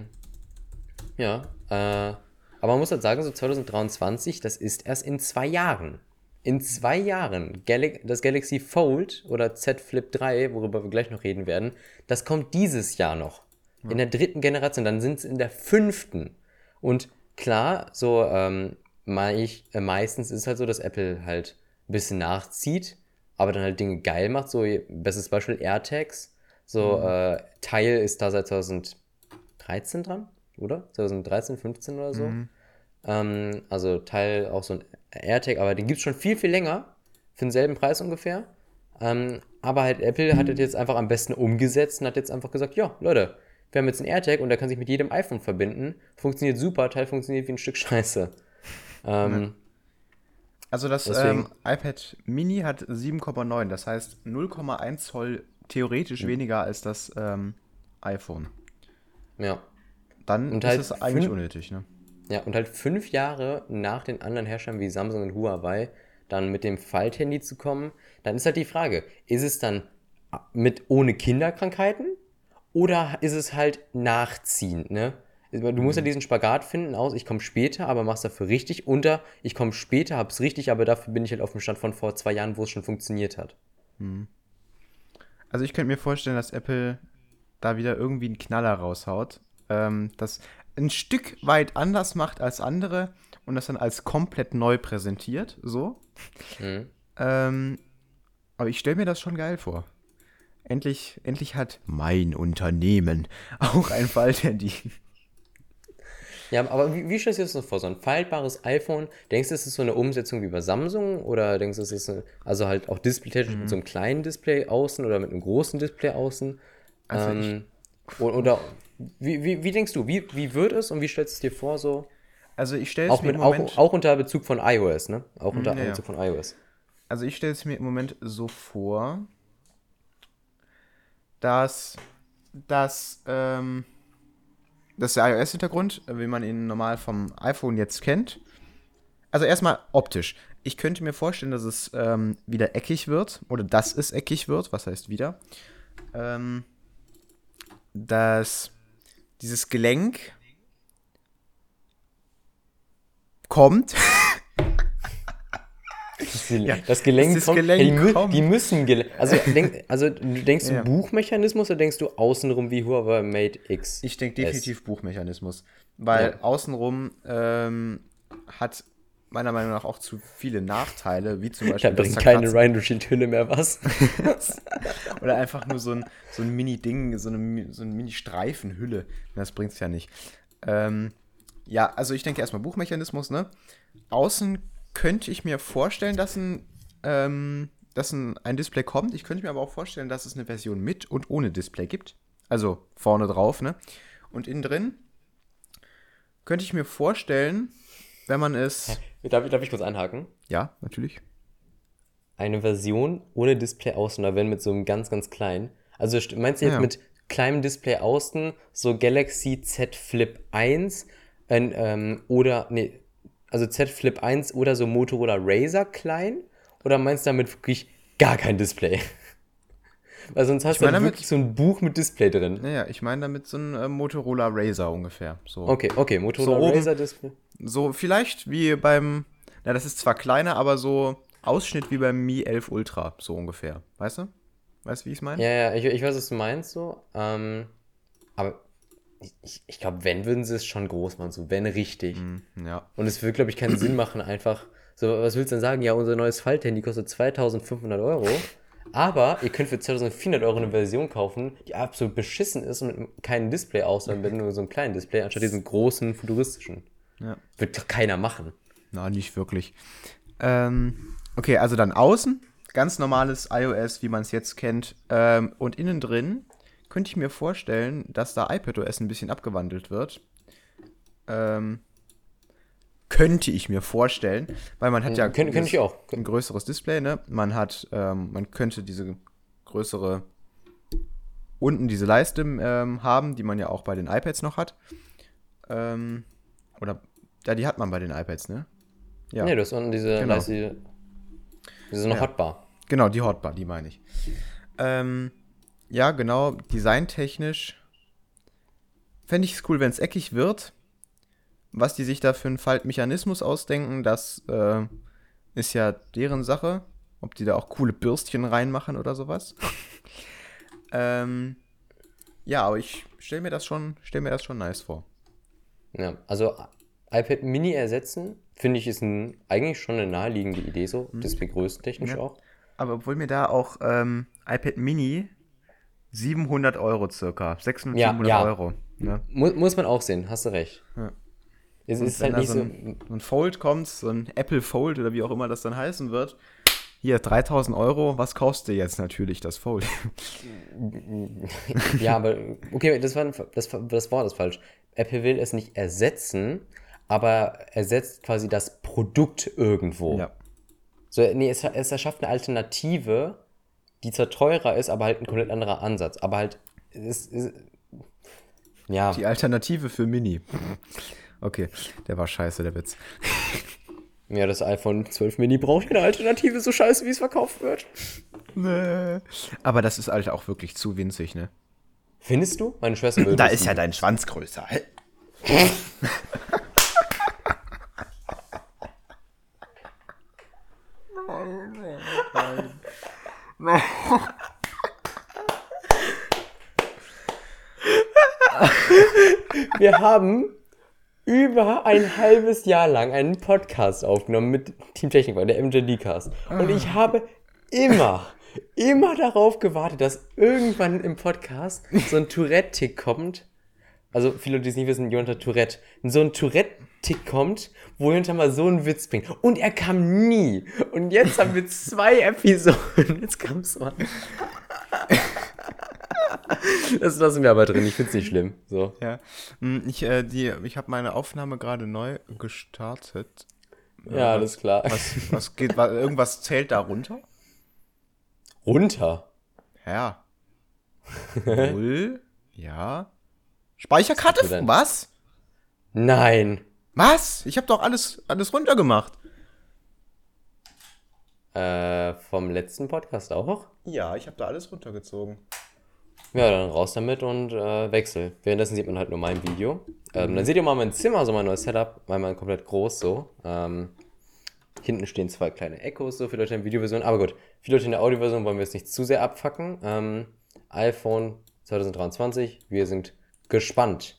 ja, äh, aber man muss halt sagen, so 2023, das ist erst in zwei Jahren. In zwei Jahren. Das Galaxy Fold oder Z Flip 3, worüber wir gleich noch reden werden, das kommt dieses Jahr noch. In der dritten Generation, dann sind es in der fünften. Und klar, so ähm, meich, äh, meistens ist es halt so, dass Apple halt ein bisschen nachzieht, aber dann halt Dinge geil macht. So, bestes Beispiel AirTags. So, äh, Teil ist da seit 2013 dran, oder? 2013, 15 oder so. Ähm, also Teil auch so ein AirTag, aber den gibt es schon viel, viel länger. Für denselben Preis ungefähr. Ähm, aber halt Apple hat das jetzt einfach am besten umgesetzt und hat jetzt einfach gesagt, ja, Leute, wir haben jetzt einen AirTag und der kann sich mit jedem iPhone verbinden. Funktioniert super, Teil funktioniert wie ein Stück Scheiße. Ähm, Also das ähm, iPad Mini hat 7,9, das heißt 0,1 Zoll theoretisch weniger als das ähm, iPhone. ja. Dann Und ist halt es eigentlich unnötig, ne? Ja, und halt fünf Jahre nach den anderen Herstellern wie Samsung und Huawei dann mit dem Falthandy zu kommen, dann ist halt die Frage, ist es dann mit ohne Kinderkrankheiten oder ist es halt nachziehend, ne? Du musst ja diesen Spagat finden aus, ich komme später, aber mach's dafür richtig, unter ich komme später, hab's richtig, aber dafür bin ich halt auf dem Stand von vor zwei Jahren, wo es schon funktioniert hat. Also ich könnte mir vorstellen, dass Apple da wieder irgendwie einen Knaller raushaut, ähm, das ein Stück weit anders macht als andere und das dann als komplett neu präsentiert, so. Mhm. Ähm, aber ich stelle mir das schon geil vor. Endlich, endlich hat mein Unternehmen [laughs] auch ein Falthandy. Ja, aber wie, wie stellst du dir das so vor? So ein faltbares iPhone, denkst du, es ist so eine Umsetzung wie bei Samsung oder denkst du, es ist eine, also halt auch displaytechnisch mit so einem kleinen Display außen oder mit einem großen Display außen? Also ich- ähm, oder, oder wie, wie, wie denkst du, wie, wie wird es und wie stellst du es dir vor so? Also ich stelle es Auch, mir mit, im auch, Moment, auch unter Bezug von iOS, ne? Auch unter ja, ja. Bezug von iOS. also ich stelle es mir im Moment so vor, dass dass ähm, das ist der iOS-Hintergrund, wie man ihn normal vom iPhone jetzt kennt. Also erstmal optisch. Ich könnte mir vorstellen, dass es ähm, wieder eckig wird oder dass es eckig wird. Was heißt wieder? Ähm, dass dieses Gelenk kommt. [laughs] Das, Gel Ja, das Gelenk, das kommt, Gelenk die, kommt. die müssen Gele also, denk, also du denkst du Ja. Buchmechanismus oder denkst du außenrum wie Huawei Mate X? Ich denke definitiv Buchmechanismus. Weil Ja. außenrum ähm, hat meiner Meinung nach auch zu viele Nachteile, wie zum [laughs] Da Beispiel das bringt keine Zerkratzen. Rhino Shield Hülle mehr was. [laughs] Oder einfach nur so ein, so ein Mini-Ding, so eine, so eine Mini-Streifenhülle. Das bringt's ja nicht. Ähm, ja, also ich denke erstmal Buchmechanismus, ne? Außen könnte ich mir vorstellen, dass ein, ähm, dass ein, ein Display kommt. Ich könnte mir aber auch vorstellen, dass es eine Version mit und ohne Display gibt. Also vorne drauf, ne? Und innen drin könnte ich mir vorstellen, wenn man es. Darf, darf ich kurz einhaken? Ja, natürlich. Eine Version ohne Display außen, oder wenn mit so einem ganz, ganz kleinen. Also st- meinst du jetzt Ja. mit kleinem Display außen, so Galaxy Z Flip 1 ein, ähm, oder, nee, also Z Flip 1 oder so Motorola Razer klein? Oder meinst du damit wirklich gar kein Display? [laughs] Weil sonst hast du meine halt damit- wirklich so ein Buch mit Display drin. Naja, ich meine damit so ein äh, Motorola Razer ungefähr. So. Okay, okay, Motorola So Razer Display. So vielleicht wie beim, na das ist zwar kleiner, aber so Ausschnitt wie beim Mi 11 Ultra, so ungefähr. Weißt du? Weißt du, wie ich es meine? Ja, ja, ich, ich weiß, was du meinst so. Ähm, aber ich- ich, ich glaube, wenn, würden sie es schon groß machen, so wenn richtig. Hm, Ja. Und es würde, glaube ich, keinen Sinn machen, einfach. So, was willst du denn sagen? Ja, unser neues Falthandy kostet 2500 Euro. Aber ihr könnt für 2400 Euro eine Version kaufen, die absolut beschissen ist und mit keinem Display aus, sondern mit nur so einem kleinen Display, anstatt diesen großen, futuristischen. Ja. Wird doch keiner machen. Na, nicht wirklich. Ähm, okay, also dann außen, ganz normales iOS, wie man es jetzt kennt. Ähm, und innen drin könnte ich mir vorstellen, dass da iPadOS ein bisschen abgewandelt wird. Ähm, könnte ich mir vorstellen, weil man hat ja Könnte könnte ich auch. ein größeres Display, ne? Man hat, ähm, man könnte diese größere unten diese Leiste ähm, haben, die man ja auch bei den iPads noch hat. Ähm, oder ja, die hat man bei den iPads, ne? Ja. Nee, du hast unten diese, Genau. leise, diese noch Ja. Hotbar. Genau, die Hotbar, die meine ich. Ähm, ja, genau, designtechnisch fände ich es cool, wenn es eckig wird. Was die sich da für einen Faltmechanismus ausdenken, das äh, ist ja deren Sache. Ob die da auch coole Bürstchen reinmachen oder sowas. [laughs] ähm, ja, aber ich stelle mir das schon, stell mir das schon nice vor. Ja, also iPad Mini ersetzen, finde ich, ist ein, eigentlich schon eine naheliegende Idee, so, Display-größentechnisch Ja. auch. Aber obwohl mir da auch ähm, iPad Mini 700 Euro circa, 600, Ja, 700 ja. Euro. Ne? Mu muss man auch sehen, hast du recht. Ja. Es Und ist wenn halt nicht so ein, so ein Fold kommt, so ein Apple Fold oder wie auch immer das dann heißen wird. Hier, 3000 Euro, was kaufst du jetzt natürlich, das Fold? [laughs] ja, aber okay, das war, das, das Wort ist falsch. Apple will es nicht ersetzen, aber ersetzt quasi das Produkt irgendwo. ja. So, nee, es, es erschafft eine Alternative, die zwar teurer ist, aber halt ein komplett anderer Ansatz. Aber halt, es ist. Ja, Die Alternative für Mini. Okay, der war scheiße, der Witz. [laughs] ja, das iPhone 12 Mini braucht keine Alternative, so scheiße, wie es verkauft wird. Nee. Aber das ist halt auch wirklich zu winzig, ne? Findest du? Meine Schwester würde Da ist ja dein Schwanz größer. Wir haben über ein halbes Jahr lang einen Podcast aufgenommen mit Team Technik, der MJD-Cast. Und ich habe immer, immer darauf gewartet, dass irgendwann im Podcast so ein Tourette-Tick kommt, Also viele die es nicht wissen, Jonathan Tourette. So ein Tourette-Tick kommt, wo Jonathan mal so einen Witz bringt. Und er kam nie. Und jetzt haben wir zwei Episoden. Jetzt kam es mal. Das lassen wir aber drin. Ich finde es nicht schlimm. So. Ja. Hm, Ich, äh, die, ich habe meine Aufnahme gerade neu gestartet. Ja, alles klar. Was, was geht, wa- irgendwas zählt da runter? Runter. Ja. [laughs] Null. Ja. Speicherkarte? Was? Was? Nein. Was? Ich habe doch alles, alles runtergemacht. Äh, vom letzten Podcast auch? Ja, ich habe da alles runtergezogen. Ja, dann raus damit und äh, wechsel. Währenddessen sieht man halt nur mein Video. Ähm, dann seht ihr mal mein Zimmer, so mein neues Setup, weil man komplett groß so. Ähm, hinten stehen zwei kleine Echos, so für Leute in der Videoversion. Aber gut, für Leute in der Audioversion wollen wir jetzt nicht zu sehr abfacken. Ähm, iPhone 2023, wir sind gespannt.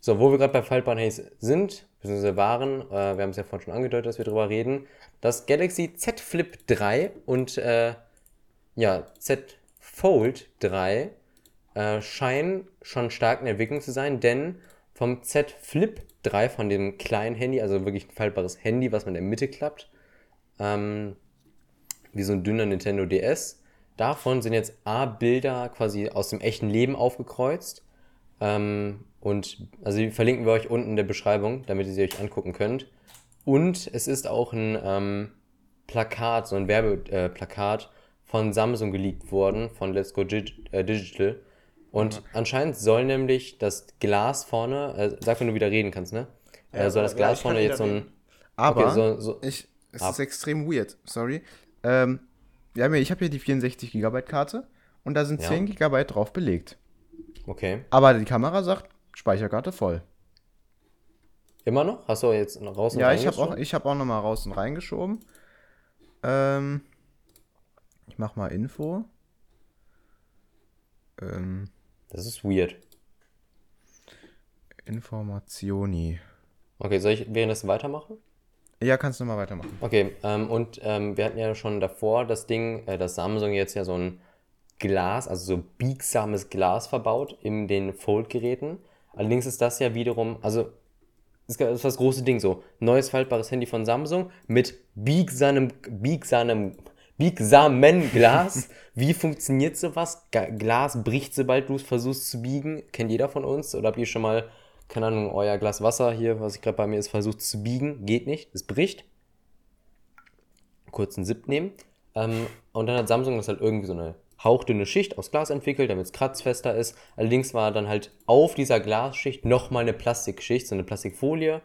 So, wo wir gerade bei faltbaren Handys sind, beziehungsweise waren, äh, wir haben es ja vorhin schon angedeutet, dass wir drüber reden, das Galaxy Z Flip 3 und äh, ja, Z Fold 3 äh, scheinen schon stark in Entwicklung zu sein, denn vom Z Flip 3, von dem kleinen Handy, also wirklich ein faltbares Handy, was man in der Mitte klappt, ähm, wie so ein dünner Nintendo DS, davon sind jetzt A-Bilder quasi aus dem echten Leben aufgekreuzt. Ähm, und also die verlinken wir euch unten in der Beschreibung, damit ihr sie euch angucken könnt. Und es ist auch ein ähm, Plakat, so ein Werbeplakat äh, von Samsung geleakt worden, von Let's Go Dig äh, Digital. Und anscheinend soll nämlich das Glas vorne, äh, sag, wenn du wieder reden kannst, ne? äh, soll das ja, Glas vorne jetzt so ein. Aber Okay, so- so- ich, es ab. ist extrem weird, sorry. Ähm, wir haben ja, ich habe hier die 64 GB Karte und da sind Ja. 10 GB drauf belegt. Okay. Aber die Kamera sagt, Speicherkarte voll. Immer noch? Hast du jetzt noch raus und Ja, ich habe auch, ich hab auch nochmal raus und reingeschoben. Ähm, ich mach mal Info. Ähm, Das ist weird. Informationi. Okay, soll ich währenddessen weitermachen? Ja, kannst du mal weitermachen. Okay, ähm, und ähm, wir hatten ja schon davor das Ding, äh, dass Samsung jetzt ja so ein Glas, also so biegsames Glas verbaut in den Fold-Geräten. Allerdings ist das ja wiederum, also das ist das große Ding so, neues faltbares Handy von Samsung mit biegsamem, biegsamem, biegsamen Glas. [laughs] Wie funktioniert sowas? Glas bricht, sobald du es versuchst zu biegen. Kennt jeder von uns? Oder habt ihr schon mal, keine Ahnung, euer Glas Wasser hier, was ich gerade bei mir ist, versucht zu biegen? Geht nicht, es bricht kurzen Sip nehmen. Ähm, und dann hat Samsung das halt irgendwie so eine hauchdünne Schicht aus Glas entwickelt, damit es kratzfester ist. Allerdings war dann halt auf dieser Glasschicht nochmal eine Plastikschicht, so eine Plastikfolie.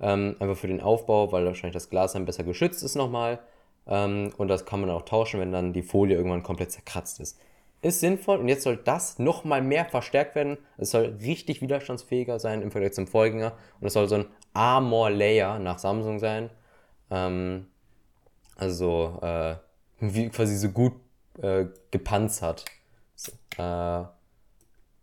Ähm, einfach für den Aufbau, weil wahrscheinlich das Glas dann besser geschützt ist nochmal. Ähm, und das kann man auch tauschen, wenn dann die Folie irgendwann komplett zerkratzt ist. Ist sinnvoll und jetzt soll das nochmal mehr verstärkt werden. Es soll richtig widerstandsfähiger sein im Vergleich zum Vorgänger. Und es soll so ein Armor Layer nach Samsung sein. Ähm, also äh, wie quasi so gut äh, gepanzert äh,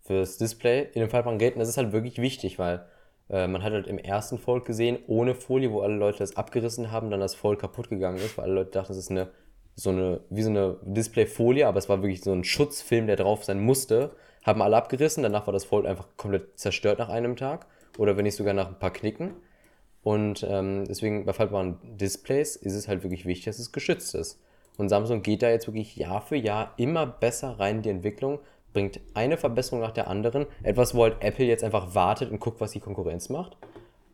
fürs Display in den faltbaren Geräten. Das ist halt wirklich wichtig, weil äh, man hat halt im ersten Fold gesehen, ohne Folie, wo alle Leute das abgerissen haben, dann das Fold kaputt gegangen ist, weil alle Leute dachten, das ist eine so eine, wie so eine Displayfolie, aber es war wirklich so ein Schutzfilm, der drauf sein musste. Haben alle abgerissen, danach war das Fold einfach komplett zerstört nach einem Tag. Oder wenn nicht sogar nach ein paar Knicken. Und ähm, deswegen bei faltbaren Displays ist es halt wirklich wichtig, dass es geschützt ist. Und Samsung geht da jetzt wirklich Jahr für Jahr immer besser rein in die Entwicklung, bringt eine Verbesserung nach der anderen. Etwas, wo halt Apple jetzt einfach wartet und guckt, was die Konkurrenz macht.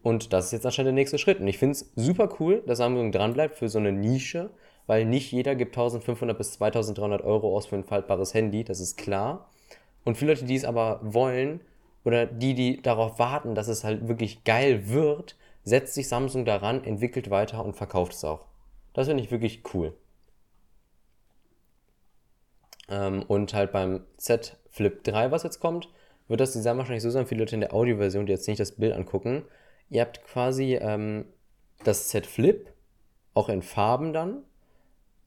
Und das ist jetzt anscheinend der nächste Schritt. Und ich finde es super cool, dass Samsung dranbleibt für so eine Nische, weil nicht jeder gibt 1500 bis 2300 Euro aus für ein faltbares Handy, das ist klar. Und viele Leute, die es aber wollen, oder die, die darauf warten, dass es halt wirklich geil wird, setzt sich Samsung daran, entwickelt weiter und verkauft es auch. Das finde ich wirklich cool. Ähm, und halt beim Z Flip 3, was jetzt kommt, wird das Design wahrscheinlich so sein, viele Leute in der Audioversion, die jetzt nicht das Bild angucken. Ihr habt quasi ähm, das Z Flip, auch in Farben dann,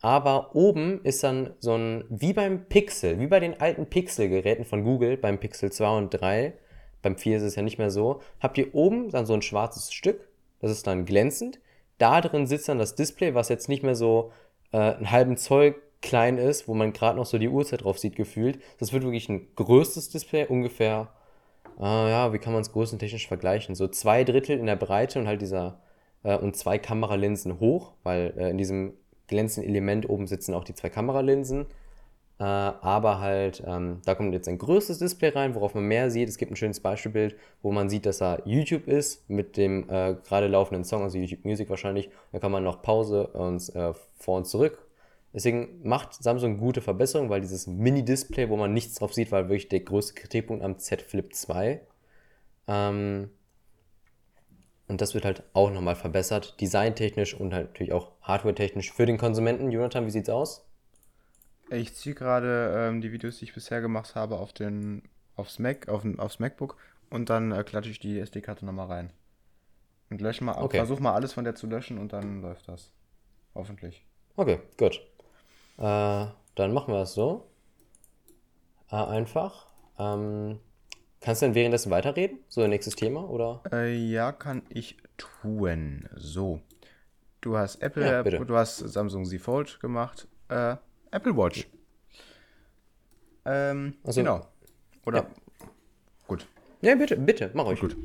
aber oben ist dann so ein, wie beim Pixel, wie bei den alten Pixel-Geräten von Google, beim Pixel 2 und 3, beim 4 ist es ja nicht mehr so, habt ihr oben dann so ein schwarzes Stück, das ist dann glänzend. Da drin sitzt dann das Display, was jetzt nicht mehr so äh, einen halben Zoll klein ist, wo man gerade noch so die Uhrzeit drauf sieht, gefühlt. Das wird wirklich ein größtes Display, ungefähr äh, ja, wie kann man es größentechnisch vergleichen? So zwei Drittel in der Breite und halt dieser äh, und zwei Kameralinsen hoch, weil äh, in diesem glänzenden Element oben sitzen auch die zwei Kameralinsen. Äh, aber halt, ähm, da kommt jetzt ein größeres Display rein, worauf man mehr sieht. Es gibt ein schönes Beispielbild, wo man sieht, dass da YouTube ist mit dem äh, gerade laufenden Song, also YouTube Music wahrscheinlich. Da kann man noch Pause und äh, vor und zurück. Deswegen macht Samsung gute Verbesserungen, weil dieses Mini-Display, wo man nichts drauf sieht, war wirklich der größte Kritikpunkt am Z Flip 2. Ähm, und das wird halt auch nochmal verbessert, designtechnisch und halt natürlich auch hardwaretechnisch für den Konsumenten. Jonathan, wie sieht's aus? Ich ziehe gerade ähm, die Videos, die ich bisher gemacht habe, auf den, aufs Mac, auf, aufs MacBook und dann äh, klatsche ich die SD-Karte nochmal rein. Und lösche mal, Okay. versuche mal alles von der zu löschen und dann läuft das. Hoffentlich. Okay, gut. Äh, dann machen wir es so. Äh, einfach. Ähm, kannst du denn währenddessen weiterreden? So, nächstes Thema, oder? Äh, ja, kann ich tun. So. Du hast Apple, Ja, du hast Samsung Z Fold gemacht. Äh, Apple Watch. Ähm, Also- genau. Oder? Ja. Gut. Ja, bitte, bitte, mach euch. Gut.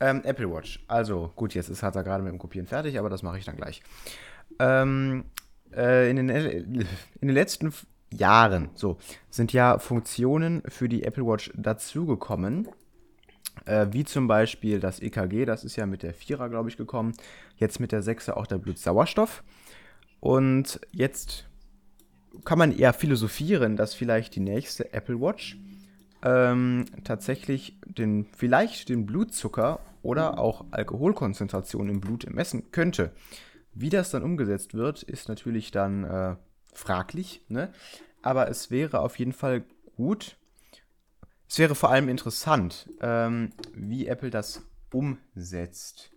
Ähm, Apple Watch. Also, gut, jetzt ist hat er gerade mit dem Kopieren fertig, aber das mache ich dann gleich. Ähm, äh, in, den, in den letzten Jahren so, sind ja Funktionen für die Apple Watch dazugekommen. Äh, wie zum Beispiel das EKG, das ist ja mit der 4er, glaube ich, gekommen. Jetzt mit der 6er auch der Blutsauerstoff. Und jetzt kann man eher philosophieren, dass vielleicht die nächste Apple Watch ähm, tatsächlich den, vielleicht den Blutzucker oder auch Alkoholkonzentration im Blut messen könnte. Wie das dann umgesetzt wird, ist natürlich dann äh, fraglich, ne? aber es wäre auf jeden Fall gut. Es wäre vor allem interessant, ähm, wie Apple das umsetzt.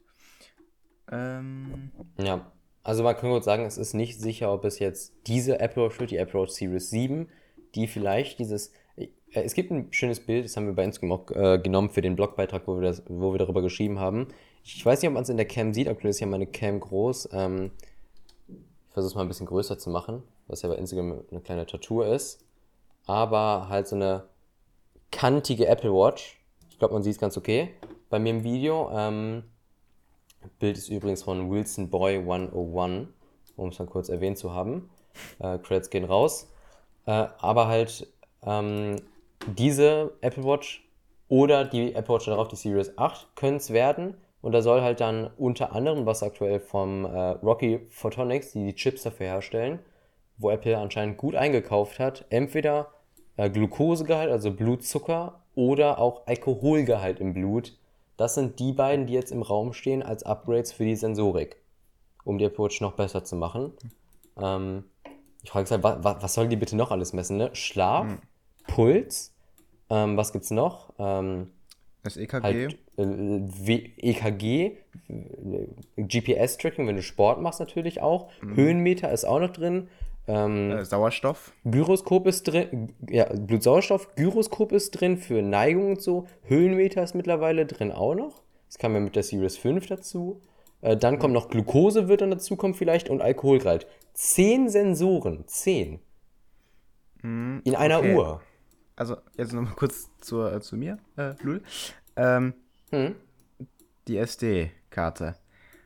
Ähm, Ja, also man kann kurz sagen, es ist nicht sicher, ob es jetzt diese Apple Watch wird, die Apple Watch Series 7, die vielleicht dieses. Äh, es gibt ein schönes Bild, das haben wir bei Instagram auch äh, genommen für den Blogbeitrag, wo wir, das, wo wir darüber geschrieben haben. Ich weiß nicht, ob man es in der Cam sieht, aktuell ist ja meine Cam groß. Ähm, ich versuche es mal ein bisschen größer zu machen, was ja bei Instagram eine kleine Tattoo ist. Aber halt so eine kantige Apple Watch. Ich glaube, man sieht es ganz okay. Bei mir im Video. Ähm, Bild ist übrigens von Wilson Boy 101, um es mal kurz erwähnt zu haben. Äh, Credits gehen raus. Äh, aber halt ähm, diese Apple Watch oder die Apple Watch darauf, die Series 8, können es werden. Und da soll halt dann unter anderem, was aktuell vom äh, Rocky Photonics, die die Chips dafür herstellen, wo Apple anscheinend gut eingekauft hat, entweder äh, Glukosegehalt, also Blutzucker, oder auch Alkoholgehalt im Blut. Das sind die beiden, die jetzt im Raum stehen als Upgrades für die Sensorik, um die Apple Watch noch besser zu machen. Ähm, ich frage mich halt, wa, wa, was sollen die bitte noch alles messen? Ne? Schlaf, Puls, ähm, was gibt's noch? Ähm, das EKG, halt EKG, äh, GPS-Tracking, wenn du Sport machst natürlich auch. Höhenmeter ist auch noch drin. Ähm, äh, Sauerstoff. Gyroskop ist drin, ja, Blutsauerstoff, Gyroskop ist drin für Neigung und so. Höhenmeter ist mittlerweile drin auch noch. Das kam ja mit der Series 5 dazu. Äh, dann kommt noch Glukose wird dann dazu kommen vielleicht und Alkoholgehalt. Zehn Sensoren, zehn. In einer okay. Uhr. Also, jetzt nochmal kurz zur, äh, zu mir, äh, Lul. Ähm, Hm? die SD-Karte.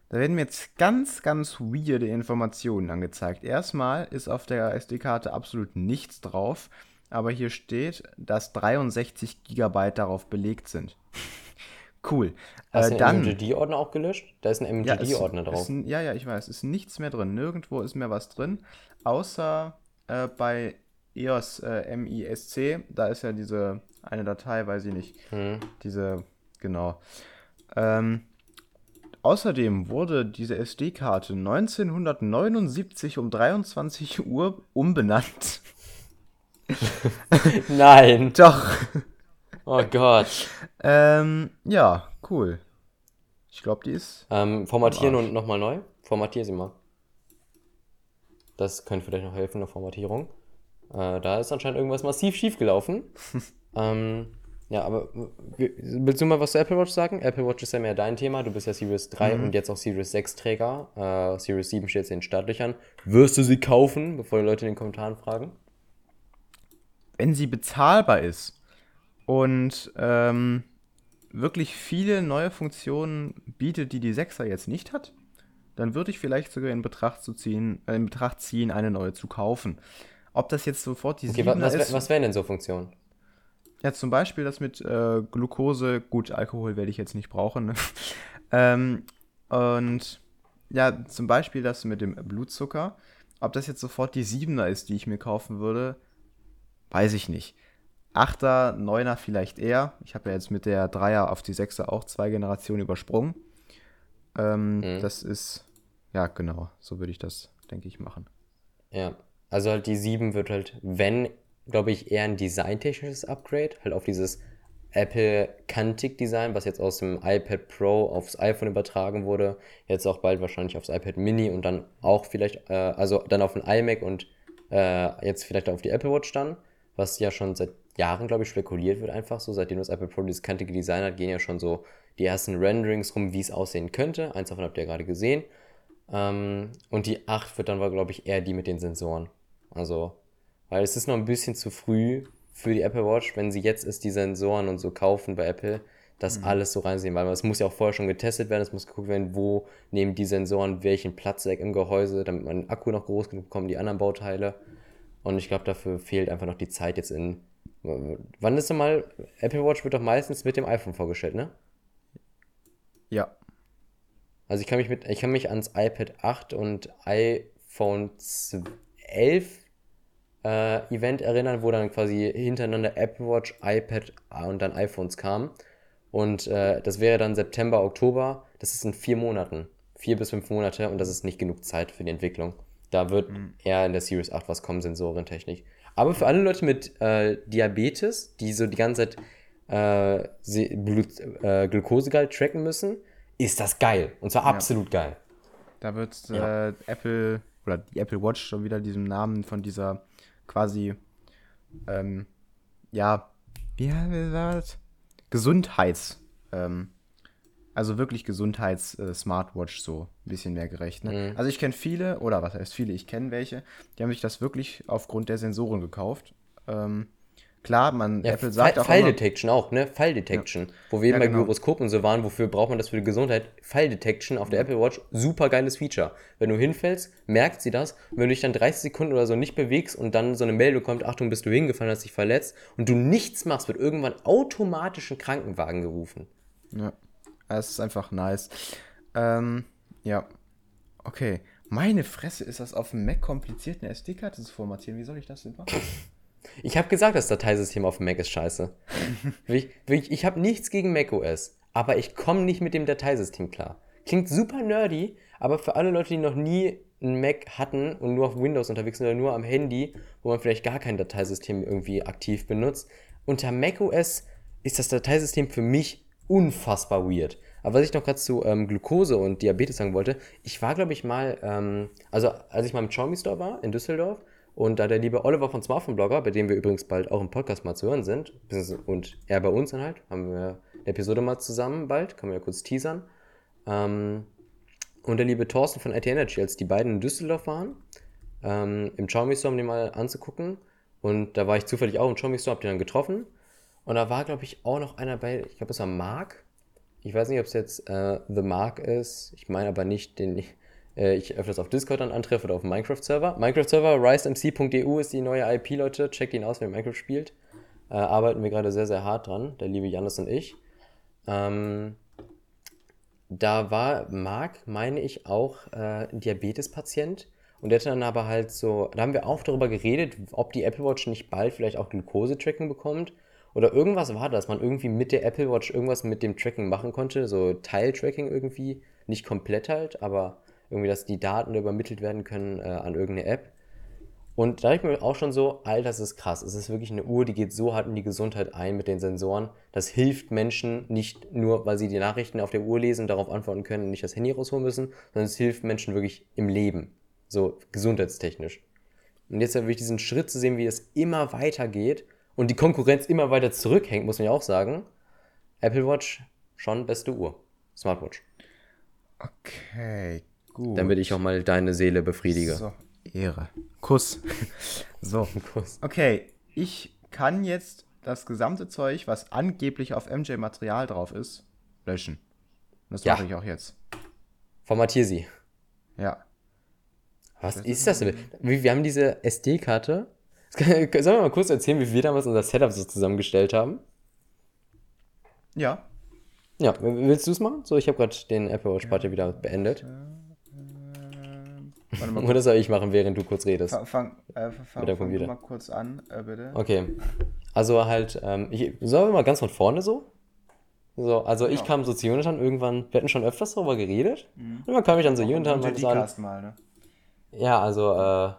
Da werden mir jetzt ganz, ganz weirde Informationen angezeigt. Erstmal ist auf der SD-Karte absolut nichts drauf, aber hier steht, dass 63 GB darauf belegt sind. [laughs] cool. Hast Äh, du den dann, MGD-Ordner auch gelöscht? Da ist ein ja, es- MGD-Ordner drauf. Ist, n- ja, ja, ich weiß. Ist nichts mehr drin. Nirgendwo ist mehr was drin. Außer äh, bei EOS äh, MISC. Da ist ja diese eine Datei, weiß ich nicht. Hm. Diese, genau. Ähm, außerdem wurde diese SD-Karte 1979 um 23 Uhr umbenannt. [laughs] Nein. Doch. Oh Gott. ähm, ja, cool. Ich glaube, die ist. Ähm, formatieren und nochmal neu. Formatier sie mal. Das könnte vielleicht noch helfen, eine Formatierung. Äh, da ist anscheinend irgendwas massiv schief gelaufen. [laughs] ähm, ja, aber willst du mal was zu Apple Watch sagen? Apple Watch ist ja mehr dein Thema. Du bist ja Series 3 und jetzt auch Series 6 Träger. Äh, Series 7 steht jetzt in den Startlöchern. Wirst du sie kaufen, bevor die Leute in den Kommentaren fragen? wenn sie bezahlbar ist und ähm, wirklich viele neue Funktionen bietet, die die 6er jetzt nicht hat, dann würde ich vielleicht sogar in Betracht, zu ziehen, äh, in Betracht ziehen, eine neue zu kaufen. Ob das jetzt sofort die Okay, 7er wa- was, ist, was wären denn so Funktionen? Ja, zum Beispiel das mit äh, Glucose, gut, Alkohol werde ich jetzt nicht brauchen. Ne? [laughs] ähm, und ja, zum Beispiel das mit dem Blutzucker. Ob das jetzt sofort die 7er ist, die ich mir kaufen würde, weiß ich nicht. 8er, 9er vielleicht eher. Ich habe ja jetzt mit der 3er auf die 6er auch zwei Generationen übersprungen. Ähm, Mhm. Das ist, ja, genau, so würde ich das, denke ich, machen. Ja, also halt die 7 wird halt, wenn, glaube ich, eher ein designtechnisches Upgrade, halt auf dieses Apple Kantig Design, was jetzt aus dem iPad Pro aufs iPhone übertragen wurde, jetzt auch bald wahrscheinlich aufs iPad Mini und dann auch vielleicht, äh, also dann auf den iMac und äh, jetzt vielleicht auf die Apple Watch dann, was ja schon seit Jahren, glaube ich, spekuliert wird einfach so, seitdem das iPad Pro dieses kantige Design hat, gehen ja schon so die ersten Renderings rum, wie es aussehen könnte. Eins davon habt ihr ja gerade gesehen. Ähm, und die 8 wird dann, glaube ich, eher die mit den Sensoren. Also, weil es ist noch ein bisschen zu früh für die Apple Watch, wenn sie jetzt ist, die Sensoren und so kaufen bei Apple, das alles so reinsehen, weil es muss ja auch vorher schon getestet werden, es muss geguckt werden, wo nehmen die Sensoren welchen Platz weg im Gehäuse, damit man den Akku noch groß genug bekommt, die anderen Bauteile. Und ich glaube, dafür fehlt einfach noch die Zeit jetzt in. Wann ist denn mal? Apple Watch wird doch meistens mit dem iPhone vorgestellt, ne? Ja, Also ich kann mich mit, ich kann mich ans iPad 8 und iPhone 11 äh, Event erinnern, wo dann quasi hintereinander Apple Watch, iPad und dann iPhones kamen. Und äh, das wäre dann September, Oktober. Das ist in vier Monaten. Vier bis fünf Monate und das ist nicht genug Zeit für die Entwicklung. Da wird eher in der Series 8 was kommen, Sensorentechnik. Aber für alle Leute mit äh, Diabetes, die so die ganze Zeit äh, Blut, äh, Glukosegehalt tracken müssen, ist das geil. Und zwar absolut geil. Da wird Ja. äh, Apple oder die Apple Watch schon wieder diesem Namen von dieser quasi, ähm, ja, wie wie war das? Gesundheits, ähm, also wirklich Gesundheits-Smartwatch so ein bisschen mehr gerecht. Ne? Also ich kenne viele, oder was heißt viele, ich kenne welche, die haben sich das wirklich aufgrund der Sensoren gekauft. Ähm, klar, man, Ja, Apple sagt Fall, auch Fall immer, Detection auch, ne? Fall Detection. Wo wir eben Ja, bei genau. Gyroskop und so waren, wofür braucht man das für die Gesundheit? Fall Detection auf der Apple Watch, super geiles Feature. Wenn du hinfällst, merkt sie das. Und wenn du dich dann 30 Sekunden oder so nicht bewegst und dann so eine Meldung kommt, Achtung, bist du hingefallen, hast dich verletzt und du nichts machst, wird irgendwann automatisch ein Krankenwagen gerufen. Ja, es ist einfach nice. Ähm, ja. Okay. Meine Fresse, ist das auf dem Mac kompliziert, eine SD-Karte zu formatieren? Wie soll ich das denn machen? Ich habe gesagt, das Dateisystem auf dem Mac ist scheiße. [laughs] wirklich, ich habe nichts gegen macOS, aber ich komme nicht mit dem Dateisystem klar. Klingt super nerdy, aber für alle Leute, die noch nie einen Mac hatten und nur auf Windows unterwegs sind oder nur am Handy, wo man vielleicht gar kein Dateisystem irgendwie aktiv benutzt, unter macOS ist das Dateisystem für mich unfassbar weird. Aber was ich noch gerade zu ähm, Glucose und Diabetes sagen wollte, ich war, glaube ich, mal, ähm, also als ich mal im Xiaomi Store war in Düsseldorf und da der liebe Oliver von Smartphone Blogger, bei dem wir übrigens bald auch im Podcast mal zu hören sind, und er bei uns dann halt, haben wir eine Episode mal zusammen bald, kann man ja kurz teasern. Ähm, und der liebe Thorsten von IT Energy, als die beiden in Düsseldorf waren, ähm, im Xiaomi Store, um den mal anzugucken. Und da war ich zufällig auch im Xiaomi Store, hab den dann getroffen. Und da war, glaube ich, auch noch einer bei, ich glaube, es war Mark. Ich weiß nicht, ob es jetzt äh, The Mark ist. Ich meine aber nicht, den ich, äh, ich öfters auf Discord dann antreffe oder auf dem Minecraft-Server. Minecraft-Server, risemc.eu ist die neue IP, Leute. Checkt ihn aus, wenn ihr Minecraft spielt. Äh, arbeiten wir gerade sehr, sehr hart dran, der liebe Janis und ich. Ähm, da war Marc, meine ich, auch äh, ein Diabetes-Patient. Und der hat dann aber halt so, da haben wir auch darüber geredet, ob die Apple Watch nicht bald vielleicht auch Glucose-Tracking bekommt. Oder irgendwas war das, man irgendwie mit der Apple Watch irgendwas mit dem Tracking machen konnte, so Teil-Tracking irgendwie. Nicht komplett halt, aber irgendwie, dass die Daten übermittelt werden können äh, an irgendeine App. Und da ich mir auch schon so, Alter, das ist krass. Es ist wirklich eine Uhr, die geht so hart in die Gesundheit ein mit den Sensoren. Das hilft Menschen nicht nur, weil sie die Nachrichten auf der Uhr lesen darauf antworten können und nicht das Handy rausholen müssen, sondern es hilft Menschen wirklich im Leben. So gesundheitstechnisch. Und jetzt wirklich diesen Schritt zu sehen, wie es immer weiter geht und die Konkurrenz immer weiter zurückhängt, muss man ja auch sagen. Apple Watch, schon beste Uhr. Smartwatch. Okay, gut. Damit ich auch mal deine Seele befriedige. So, Ehre. Kuss. [laughs] so. Kuss. Okay, ich kann jetzt das gesamte Zeug, was angeblich auf MJ-Material drauf ist, löschen. Das Ja. mache ich auch jetzt. Formatier sie. Ja. Was ist das denn? Wir, haben diese SD-Karte. [laughs] Sollen wir mal kurz erzählen, wie wir damals unser Setup so zusammengestellt haben? Ja. Ja, willst du es machen? So, ich habe gerade den Apple Watch Party wieder beendet. Warte mal, Oder soll ich machen, während du kurz redest? fang, äh, fang, Mit dem fang mal kurz an, äh, bitte. Okay. Also halt, ähm, ich, sollen wir mal ganz von vorne so? So, also ich kam so zu Jonathan irgendwann, wir hatten schon öfters darüber geredet. Und dann kam ich dann so Jonathan und meinte so an, mal, ne? ja, also, äh,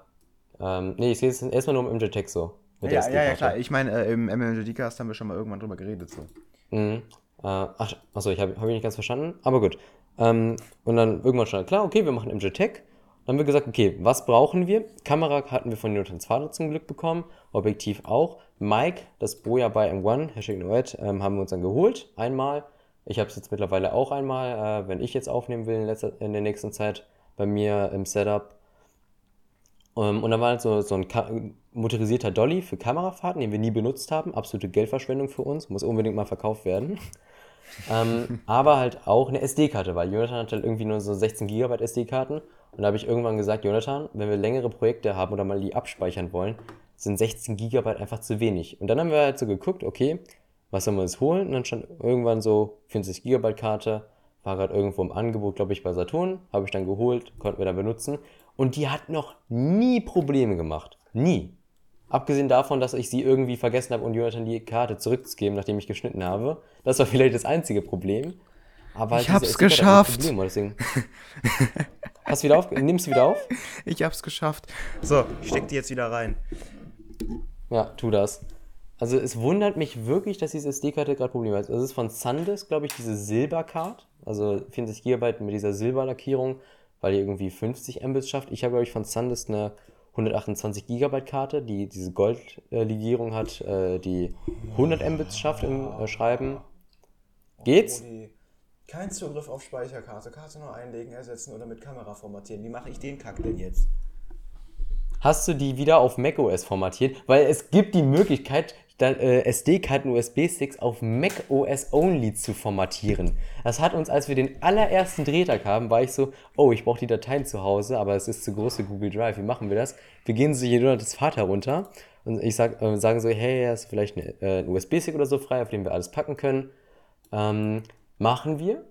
ähm, nee, ich sehe es erstmal nur im MJ-Tech so. Mit Ja, der ja, ja, klar. Ich meine, äh, im MMJD-Cast haben wir schon mal irgendwann drüber geredet, so. Mhm. Äh, ach, achso, ich habe hab ich nicht ganz verstanden, aber gut. Ähm, und dann irgendwann stand klar, okay, wir machen MJ Tech. Dann haben wir gesagt, okay, was brauchen wir? Kamera hatten wir von Jonathans Vater zum Glück bekommen, Objektiv auch. Mike, das Boja bei M1, Hashtag Noet, ähm, haben wir uns dann geholt, einmal. Ich habe es jetzt mittlerweile auch einmal, äh, wenn ich jetzt aufnehmen will in, letzter, in der nächsten Zeit bei mir im Setup. Ähm, und dann war halt so, so ein Ka motorisierter Dolly für Kamerafahrten, den wir nie benutzt haben. Absolute Geldverschwendung für uns, muss unbedingt mal verkauft werden. [laughs] ähm, aber halt auch eine SD-Karte, weil Jonathan hat halt irgendwie nur so 16 GB SD-Karten. Und da habe ich irgendwann gesagt, Jonathan, wenn wir längere Projekte haben oder mal die abspeichern wollen, sind 16 GB einfach zu wenig. Und dann haben wir halt so geguckt, okay, was sollen wir uns holen? Und dann stand irgendwann so 40 GB Karte, war gerade irgendwo im Angebot, glaube ich, bei Saturn, habe ich dann geholt, konnten wir dann benutzen. Und die hat noch nie Probleme gemacht. Nie. Abgesehen davon, dass ich sie irgendwie vergessen habe und Jonathan die Karte zurückzugeben, nachdem ich geschnitten habe. Das war vielleicht das einzige Problem. Aber Ich hab's hat geschafft. Problem, deswegen. [laughs] Hast du wieder auf? Nimmst du wieder auf? Ich hab's geschafft. So, ich steck die jetzt wieder rein. Ja, tu das. Also es wundert mich wirklich, dass diese SD-Karte gerade Probleme hat. Das ist von Sandisk, glaube ich, diese Silbercard. Also 40 GB mit dieser Silberlackierung, weil die irgendwie 50 Mbits schafft. Ich habe, glaube ich, von Sandisk eine 128 GB Karte, die diese Goldlegierung hat, äh, die 100 Mbits schafft im äh, Schreiben. Geht's? Kein Zugriff auf Speicherkarte. Karte nur einlegen, ersetzen oder mit Kamera formatieren. Wie mache ich den Kack denn jetzt? Hast du die wieder auf macOS formatiert? Weil es gibt die Möglichkeit, äh, SD-Karten, USB-Sticks auf macOS Only zu formatieren. Das hat uns, als wir den allerersten Drehtag haben, war ich so, oh, ich brauche die Dateien zu Hause, aber es ist zu groß für Google Drive. Wie machen wir das? Wir gehen zu Jonas Vater runter und ich sag, äh, sagen so, hey, hast du vielleicht äh, einen USB-Stick oder so frei, auf den wir alles packen können? Ähm, machen wir.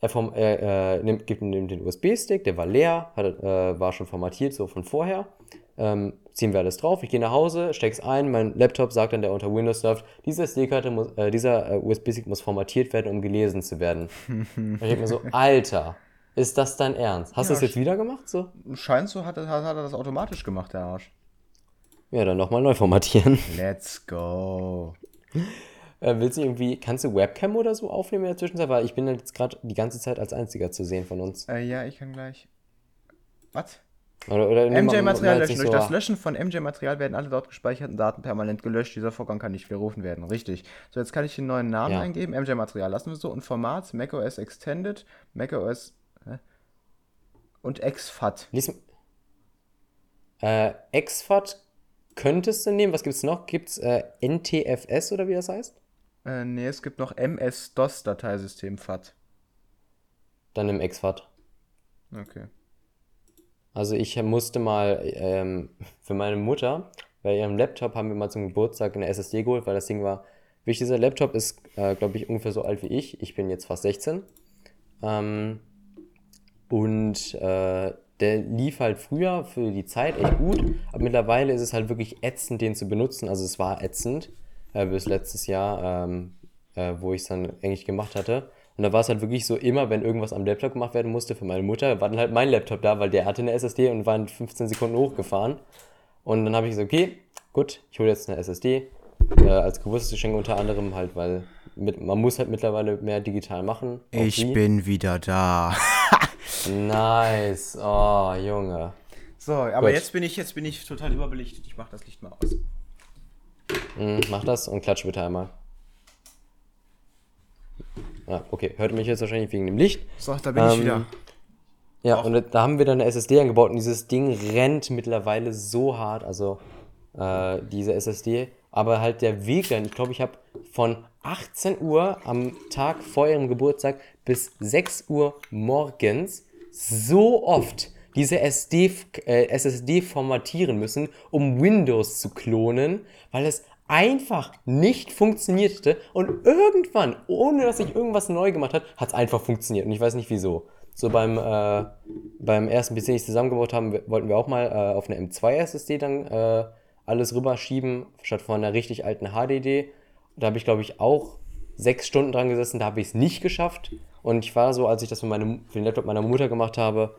Er vom, äh, äh, nimmt, gibt ihm den USB-Stick, der war leer, hat, äh, war schon formatiert, so von vorher. Ähm, ziehen wir alles drauf, ich gehe nach Hause, steck's ein, mein Laptop sagt dann, der unter Windows läuft, diese SD-Karte muss, äh, dieser äh, USB-Stick muss formatiert werden, um gelesen zu werden. Und [laughs] ich denke mir so, Alter, ist das dein Ernst? Hast du Ja, das jetzt wieder gemacht? So? Scheint so, hat, er- hat, hat er das automatisch gemacht, der Arsch. Ja, dann nochmal neu formatieren. Let's go. [laughs] Äh, willst du irgendwie, kannst du Webcam oder so aufnehmen in der Zwischenzeit? Weil ich bin jetzt gerade die ganze Zeit als einziger zu sehen von uns. Äh, ja, ich kann gleich. Was? MJ-Material löschen. nicht Durch so- das Löschen von MJ-Material werden alle dort gespeicherten Daten permanent gelöscht. Dieser Vorgang kann nicht widerrufen werden. Richtig. So, jetzt kann ich den neuen Namen Ja. eingeben. MJ-Material lassen wir so. Und Format macOS Extended, macOS hä? und XFAT. Lies, äh, XFAT könntest du nehmen. Was gibt's noch? Gibt's äh, NTFS oder wie das heißt? Äh, nee, es gibt noch MS-DOS-Dateisystem FAT. Dann nimm XFAT. Okay. Also ich musste mal ähm, für meine Mutter, bei ihrem Laptop haben wir mal zum Geburtstag eine SSD geholt, weil das Ding war, wichtig, dieser Laptop ist, äh, glaube ich, ungefähr so alt wie ich. Ich bin jetzt fast 16. Ähm, und äh, der lief halt früher für die Zeit echt gut, aber mittlerweile ist es halt wirklich ätzend, den zu benutzen. Also es war ätzend äh, bis letztes Jahr, ähm, äh, wo ich es dann eigentlich gemacht hatte. Und da war es halt wirklich so, immer wenn irgendwas am Laptop gemacht werden musste für meine Mutter, war dann halt mein Laptop da, weil der hatte eine SSD und war in 15 Sekunden hochgefahren. Und dann habe ich gesagt, okay, gut, ich hole jetzt eine SSD. Äh, als Geburtstagsgeschenk unter anderem halt, weil mit, man muss halt mittlerweile mehr digital machen. Ich die. bin wieder da. [laughs] Nice. Oh, Junge. So, aber Gut. jetzt bin ich jetzt bin ich total überbelichtet. Ich mach das Licht mal aus. Mhm, mach das und klatsch bitte einmal. Ja, okay. Hört mich jetzt wahrscheinlich wegen dem Licht. So, da bin ich Ähm, wieder. Ja, und da haben wir dann eine SSD angebaut und dieses Ding rennt mittlerweile so hart. Also äh, diese SSD, aber halt der Weg dann, ich glaube, ich habe von 18 Uhr am Tag vor ihrem Geburtstag bis 6 Uhr morgens so oft diese SD, äh, SSD formatieren müssen, um Windows zu klonen, weil es einfach nicht funktionierte und irgendwann, ohne dass ich irgendwas neu gemacht habe, hat es einfach funktioniert und ich weiß nicht wieso. So beim, äh, beim ersten PC, den ich zusammengebaut haben, wollten wir auch mal äh, auf eine M2 SSD dann äh, alles rüberschieben, statt von einer richtig alten HDD. Da habe ich, glaube ich, auch sechs Stunden dran gesessen, da habe ich es nicht geschafft. Und ich war so, als ich das für, meine, für den Laptop meiner Mutter gemacht habe,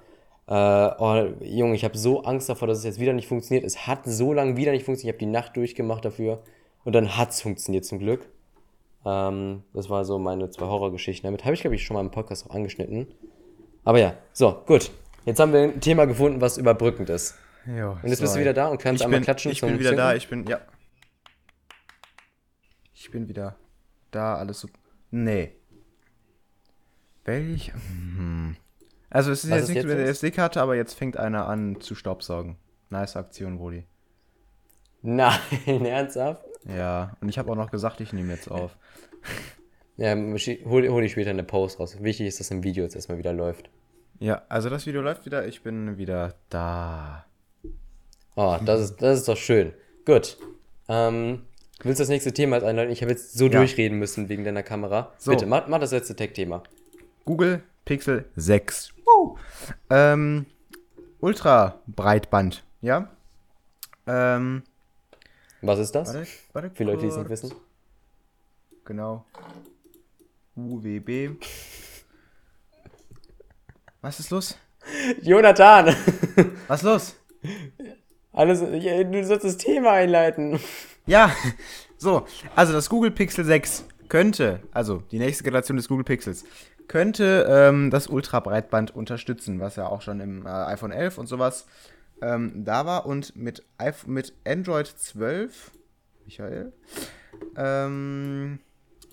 äh, oh, Junge, ich habe so Angst davor, dass es jetzt wieder nicht funktioniert. Es hat so lange wieder nicht funktioniert. Ich habe die Nacht durchgemacht dafür. Und dann hat es funktioniert zum Glück. Ähm, das war so meine zwei Horrorgeschichten. Damit habe ich, glaube ich, schon mal im Podcast auch angeschnitten. Aber ja, so, gut. Jetzt haben wir ein Thema gefunden, was überbrückend ist. Jo, Und jetzt bist du sorry. wieder da und kannst ich einmal bin, klatschen Ich bin wieder da, Synken? ich bin, ja. Ich bin wieder da, alles so. Nee. Welch? Hm. Also es ist Was jetzt nichts mit der? SD-Karte, aber jetzt fängt einer an zu staubsaugen. Nice Aktion, Brody. Nein, [laughs] ernsthaft? Ja, und ich habe auch noch gesagt, ich nehme jetzt auf. [laughs] Ja, hol, hol ich später eine Post raus. Wichtig ist, dass im Video jetzt erstmal wieder läuft. Ja, also das Video läuft wieder, ich bin wieder da. Oh, das ist, das ist doch schön. Gut. Ähm, willst du das nächste Thema als einleiten? Ich habe jetzt so Ja. durchreden müssen wegen deiner Kamera. So. Bitte, mach, mach das letzte Tech-Thema. Google Pixel 6. Woo! Ähm, Ultra Breitband, ja? Ähm, Was ist das? warte, warte Für Leute, die es nicht wissen. Genau. UWB. Was ist los? Jonathan! Was ist los? Alles, du sollst das Thema einleiten. Ja, so, also das Google Pixel 6 könnte, also die nächste Generation des Google Pixels, könnte ähm, das Ultrabreitband unterstützen, was ja auch schon im äh, iPhone 11 und sowas ähm, da war. Und mit, mit Android 12, Michael, ähm,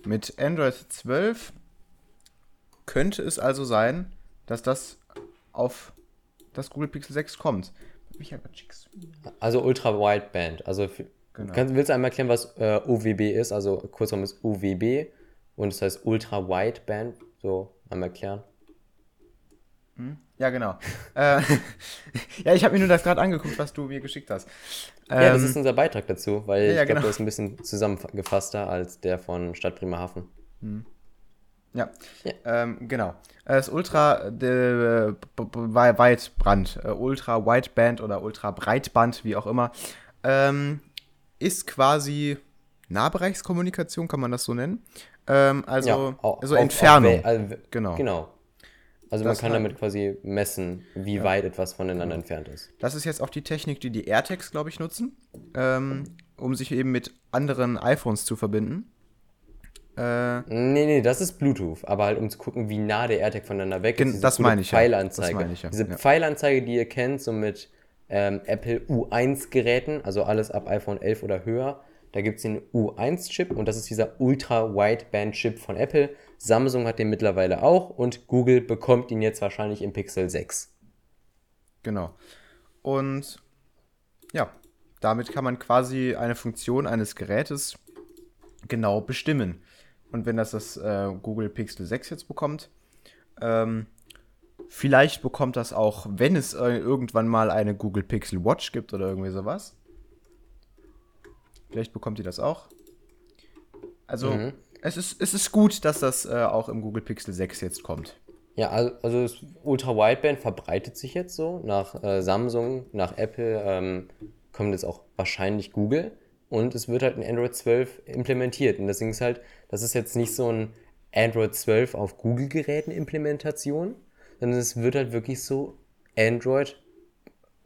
mit Android 12 könnte es also sein, dass das auf das Google Pixel 6 kommt. Michael, du? Also Ultra Wideband. Also Genau. kannst, willst du einmal erklären, was äh, UWB ist? Also kurzum ist UWB und es heißt Ultra Wideband. So einmal erklären. Ja, genau. [laughs] äh, ja, ich habe mir nur das gerade angeguckt, was du mir geschickt hast. ja, das Ähm, ist unser Beitrag dazu, weil ja, ich ja, glaube, genau. der ist ein bisschen zusammengefasster als der von Stadt Bremerhaven. Ja, Ja. Ähm, genau. Äh, Das Ultra de, b- b- Wei- Weitbrand, äh, Ultra Wideband oder Ultra Breitband, wie auch immer, ähm, ist quasi Nahbereichskommunikation, kann man das so nennen? Ähm, also au- also auf- Entfernung. auf Wel- also, Genau. Genau. Also man kann halt- damit quasi messen, wie weit etwas voneinander entfernt ist. Das ist jetzt auch die Technik, die die AirTags, glaube ich, nutzen, ähm, um sich eben mit anderen iPhones zu verbinden. Äh, Nee, nee, das ist Bluetooth, aber halt um zu gucken, wie nah der AirTag voneinander weg ist. diese das meine ich ja. Pfeilanzeige. Das meine ich ja, Diese ja. Pfeilanzeige, die ihr kennt, so mit ähm, Apple U1-Geräten, also alles ab iPhone 11 oder höher. Da gibt es den U1-Chip und das ist dieser Ultra-Wideband-Chip von Apple. Samsung hat den mittlerweile auch und Google bekommt ihn jetzt wahrscheinlich im Pixel 6. Genau. Und ja, damit kann man quasi eine Funktion eines Gerätes genau bestimmen. Und wenn das das äh, Google Pixel 6 jetzt bekommt, ähm, vielleicht bekommt das auch, wenn es äh, irgendwann mal eine Google Pixel Watch gibt oder irgendwie sowas. Vielleicht bekommt ihr das auch. Also, Mhm. Es, ist, es ist gut, dass das äh, auch im Google Pixel 6 jetzt kommt. Ja, also, das Ultra-Wideband verbreitet sich jetzt so. Nach äh, Samsung, nach Apple ähm, kommt jetzt auch wahrscheinlich Google. Und es wird halt in Android 12 implementiert. Und deswegen ist halt, das ist jetzt nicht so ein Android 12 auf Google-Geräten Implementation, sondern es wird halt wirklich so Android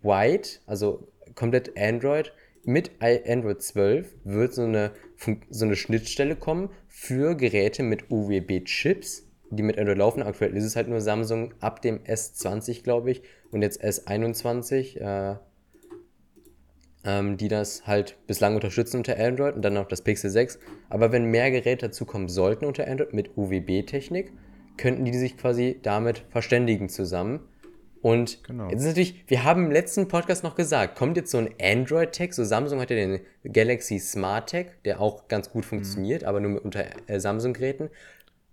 Wide, also komplett Android mit Android 12 wird so eine, so eine Schnittstelle kommen für Geräte mit UWB-Chips, die mit Android laufen. Aktuell ist es halt nur Samsung ab dem S20, glaube ich, und jetzt S21, äh, ähm, die das halt bislang unterstützen unter Android und dann noch das Pixel 6. Aber wenn mehr Geräte dazukommen sollten unter Android mit UWB-Technik, könnten die sich quasi damit verständigen zusammen Und Genau. jetzt ist natürlich, wir haben im letzten Podcast noch gesagt, kommt jetzt so ein Android-Tag, so Samsung hat ja den Galaxy Smart Tag, der auch ganz gut funktioniert, aber nur mit unter äh, Samsung-Geräten.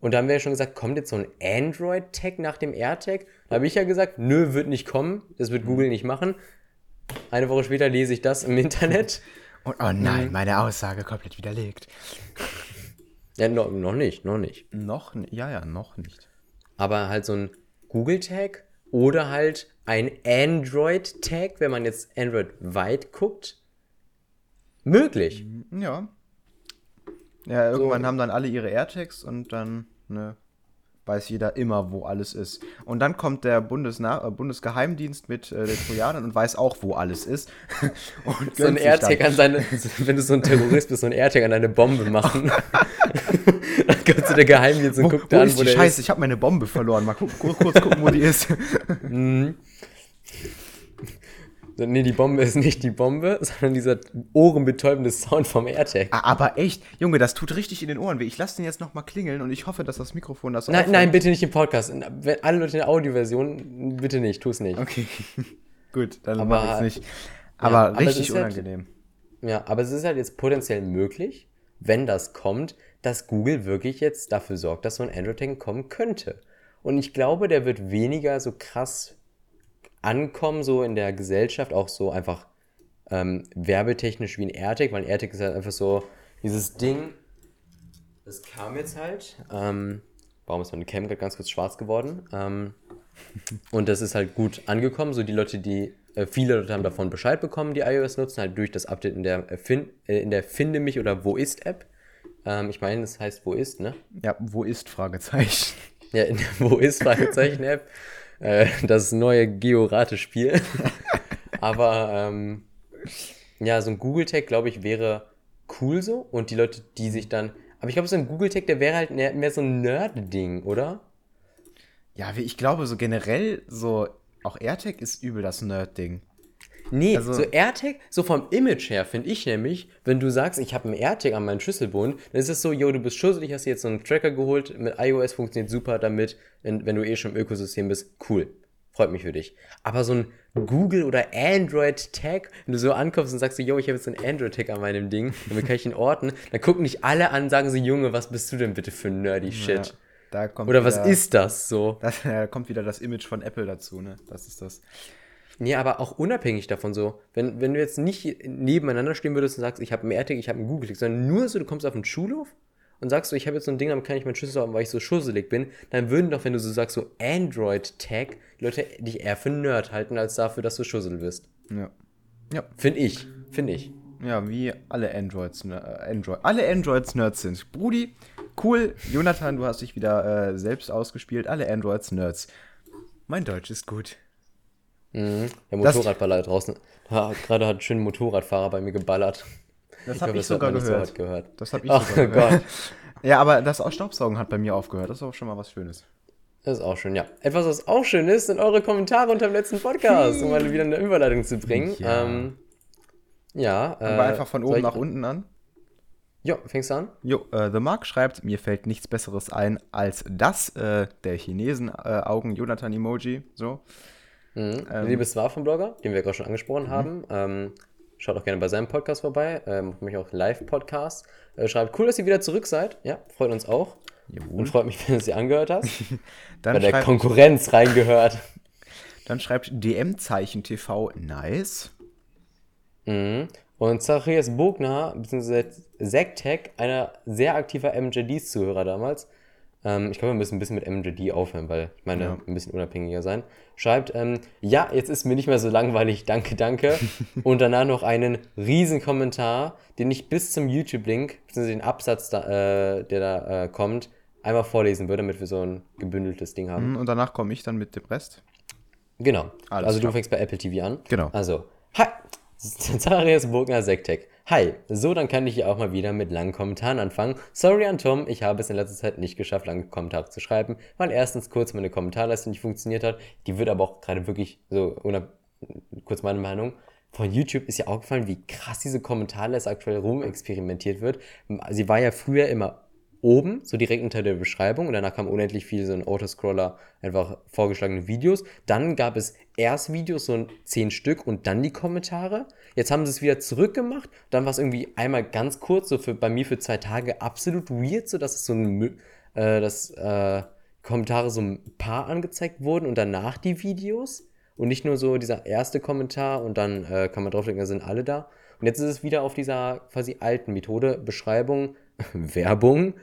Und da haben wir ja schon gesagt, kommt jetzt so ein Android-Tag nach dem AirTag? Da habe ich ja gesagt, nö, wird nicht kommen, das wird Google nicht machen. Eine Woche später lese ich das im Internet. [laughs] Und, oh nein, meine Aussage komplett widerlegt. [laughs] Ja, no, noch nicht, noch nicht. Noch, ja, ja, noch nicht. aber halt so ein Google-Tag oder halt ein Android-Tag, wenn man jetzt Android weit guckt, möglich. Ja. Ja, irgendwann haben dann alle ihre AirTags und dann ne, weiß jeder immer, wo alles ist. Und dann kommt der Bundesna äh, Bundesgeheimdienst mit äh, den Trojanern und weiß auch, wo alles ist. [laughs] und So ein AirTag an seine, wenn du so ein Terrorist bist, so ein AirTag an deine Bombe machen. [laughs] dann kommt so der Geheimdienst und Wo, guckt wo an, ist wo die der Scheiße? ist. Ich habe meine Bombe verloren. Mal gu kurz, gucken, wo die ist. So, [laughs] Nee, die Bombe ist nicht die Bombe, [laughs] sondern dieser ohrenbetäubende Sound vom AirTag. Ah, Aber echt, Junge, das tut richtig in den Ohren weh. Ich lasse den jetzt noch mal klingeln und ich hoffe, dass das Mikrofon das Nein, auffängt. nein, bitte nicht im Podcast. Wenn alle Leute in der Audioversion, bitte nicht, tu es nicht. Okay, [laughs] gut, dann Aber- mach ich's nicht. Aber aber es richtig ist halt- unangenehm. Ja, aber es ist halt jetzt potenziell möglich, wenn das kommt, dass Google wirklich jetzt dafür sorgt, dass so ein Android-Tag kommen könnte. Und ich glaube, der wird weniger so krass ankommen, so in der Gesellschaft, auch so einfach ähm, werbetechnisch wie ein AirTag, weil ein AirTag ist halt einfach so dieses Ding, das kam jetzt halt. Ähm, warum ist meine Cam gerade ganz kurz schwarz geworden? Ähm, [laughs] und das ist halt gut angekommen. So die Leute, die, äh, viele Leute haben davon Bescheid bekommen, die iOS nutzen, halt durch das Update in der, äh, fin äh, in der Finde mich oder Wo ist App. Ähm, ich meine, das heißt Wo ist, ne? Ja, wo ist Fragezeichen? Ja, in der Wo ist Fragezeichen App. [laughs] Äh, das neue Georate-Spiel. [laughs] Aber ähm, ja, so ein Google-Tag, glaube ich, wäre cool so. Und die Leute, die sich dann. Aber ich glaube, so ein Google-Tag, der wäre halt mehr, mehr so ein Nerd-Ding, oder? Ja, ich glaube so generell so, auch AirTag ist übel das Nerd-Ding. Nee, Also- so AirTag, so vom Image her finde ich nämlich, wenn du sagst, ich habe einen AirTag an meinen Schlüsselbund, dann ist es so, yo, du bist schusselig, hast dir jetzt so einen Tracker geholt, mit iOS funktioniert super damit, wenn, wenn du eh schon im Ökosystem bist, cool. Freut mich für dich. Aber so ein Google- oder Android-Tag, wenn du so ankommst und sagst, so, yo, ich habe jetzt so einen Android-Tag an meinem Ding, damit kann ich ihn orten, dann gucken dich alle an und sagen so, Junge, was bist du denn bitte für ein nerdy Shit? Ja, Oder was wieder, ist das so? Das, [laughs] da kommt wieder das Image von Apple dazu, ne? Das ist das. Nee, aber auch unabhängig davon so. Wenn, wenn du jetzt nicht nebeneinander stehen würdest und sagst, ich habe einen AirTag, ich habe einen Google-Tag, sondern nur so, du kommst auf den Schulhof und sagst so, ich habe jetzt so ein Ding, damit kann ich meinen Schlüssel haben, weil ich so schusselig bin, dann würden doch, wenn du so sagst, so Android-Tag, Leute dich eher für einen Nerd halten, als dafür, dass du schussel bist. Ja. Ja, Finde ich. Finde ich. ja wie alle Androids, ne, äh, Android, alle Androids Nerds sind. Brudi, cool. Jonathan, du hast dich wieder äh, selbst ausgespielt. Alle Androids Nerds. Mein Deutsch ist gut. Mhm. Der Motorradballer draußen. Ha, Gerade hat ein schöner Motorradfahrer bei mir geballert. Das habe ich, hat sogar nicht so gehört. gehört. Das habe ich Ach sogar Gott. gehört. [laughs] Ja, aber das Staubsaugen hat bei mir aufgehört. Das ist auch schon mal was Schönes. Das ist auch schön, ja. Etwas, was auch schön ist, sind eure Kommentare unter dem letzten Podcast, um mal wieder eine Überleitung zu bringen. Ja. Ähm, ja. Wir einfach von oben ich- nach unten an. Ja, fängst du an? Jo, äh, The Mark schreibt, mir fällt nichts Besseres ein als das, äh, der Chinesen-Augen-Jonathan-Emoji. so. Mhm. Ähm. Liebes war vom Blogger, den wir gerade schon angesprochen haben. Ähm, schaut auch gerne bei seinem Podcast vorbei. Ähm, macht mich auch Live-Podcast. Äh, schreibt, cool, dass ihr wieder zurück seid. Ja, freut uns auch. Und freut mich, [laughs] wenn du sie angehört hast. [laughs] bei Dann der schreibt, Konkurrenz reingehört. [laughs] dann schreibt DM-Zeichen TV, nice. Mhm. Und Zacharias Bogner, beziehungsweise Zack einer sehr aktiver MJDs-Zuhörer damals, ähm, ich glaube, wir müssen ein bisschen mit MJD aufhören, weil ich meine, Ja. ein bisschen unabhängiger sein, schreibt, ähm, ja, jetzt ist mir nicht mehr so langweilig, danke, danke. [laughs] Und danach noch einen riesen Kommentar, den ich bis zum YouTube-Link, beziehungsweise den Absatz, da, äh, der da äh, kommt, einmal vorlesen würde, damit wir so ein gebündeltes Ding haben. Hm, Und danach komme ich dann mit dem Rest. Genau. Alles also klar. du fängst bei Apple TV an. Genau. Also, hi, [laughs] Zacharias Burgner Sektek. Hi, so dann kann ich hier auch mal wieder mit langen Kommentaren anfangen. Sorry an Tom, ich habe es in letzter Zeit nicht geschafft, lange Kommentare zu schreiben, weil erstens kurz meine Kommentarleiste nicht funktioniert hat. Die wird aber auch gerade wirklich so, kurz meine Meinung, von YouTube ist ja aufgefallen, wie krass diese Kommentarleiste aktuell rumexperimentiert wird. Sie war ja früher immer oben, so direkt unter der Beschreibung. Und danach kam unendlich viel so ein Autoscroller, einfach vorgeschlagene Videos. Dann gab es erst Videos, so zehn Stück und dann die Kommentare. Jetzt haben sie es wieder zurückgemacht. Dann war es irgendwie einmal ganz kurz, so für, bei mir für zwei Tage absolut weird, so dass es so ein, äh, dass äh, Kommentare so ein paar angezeigt wurden und danach die Videos. Und nicht nur so dieser erste Kommentar und dann äh, kann man draufklicken, da sind alle da. Und jetzt ist es wieder auf dieser quasi alten Methode, Beschreibung, [laughs] Werbung,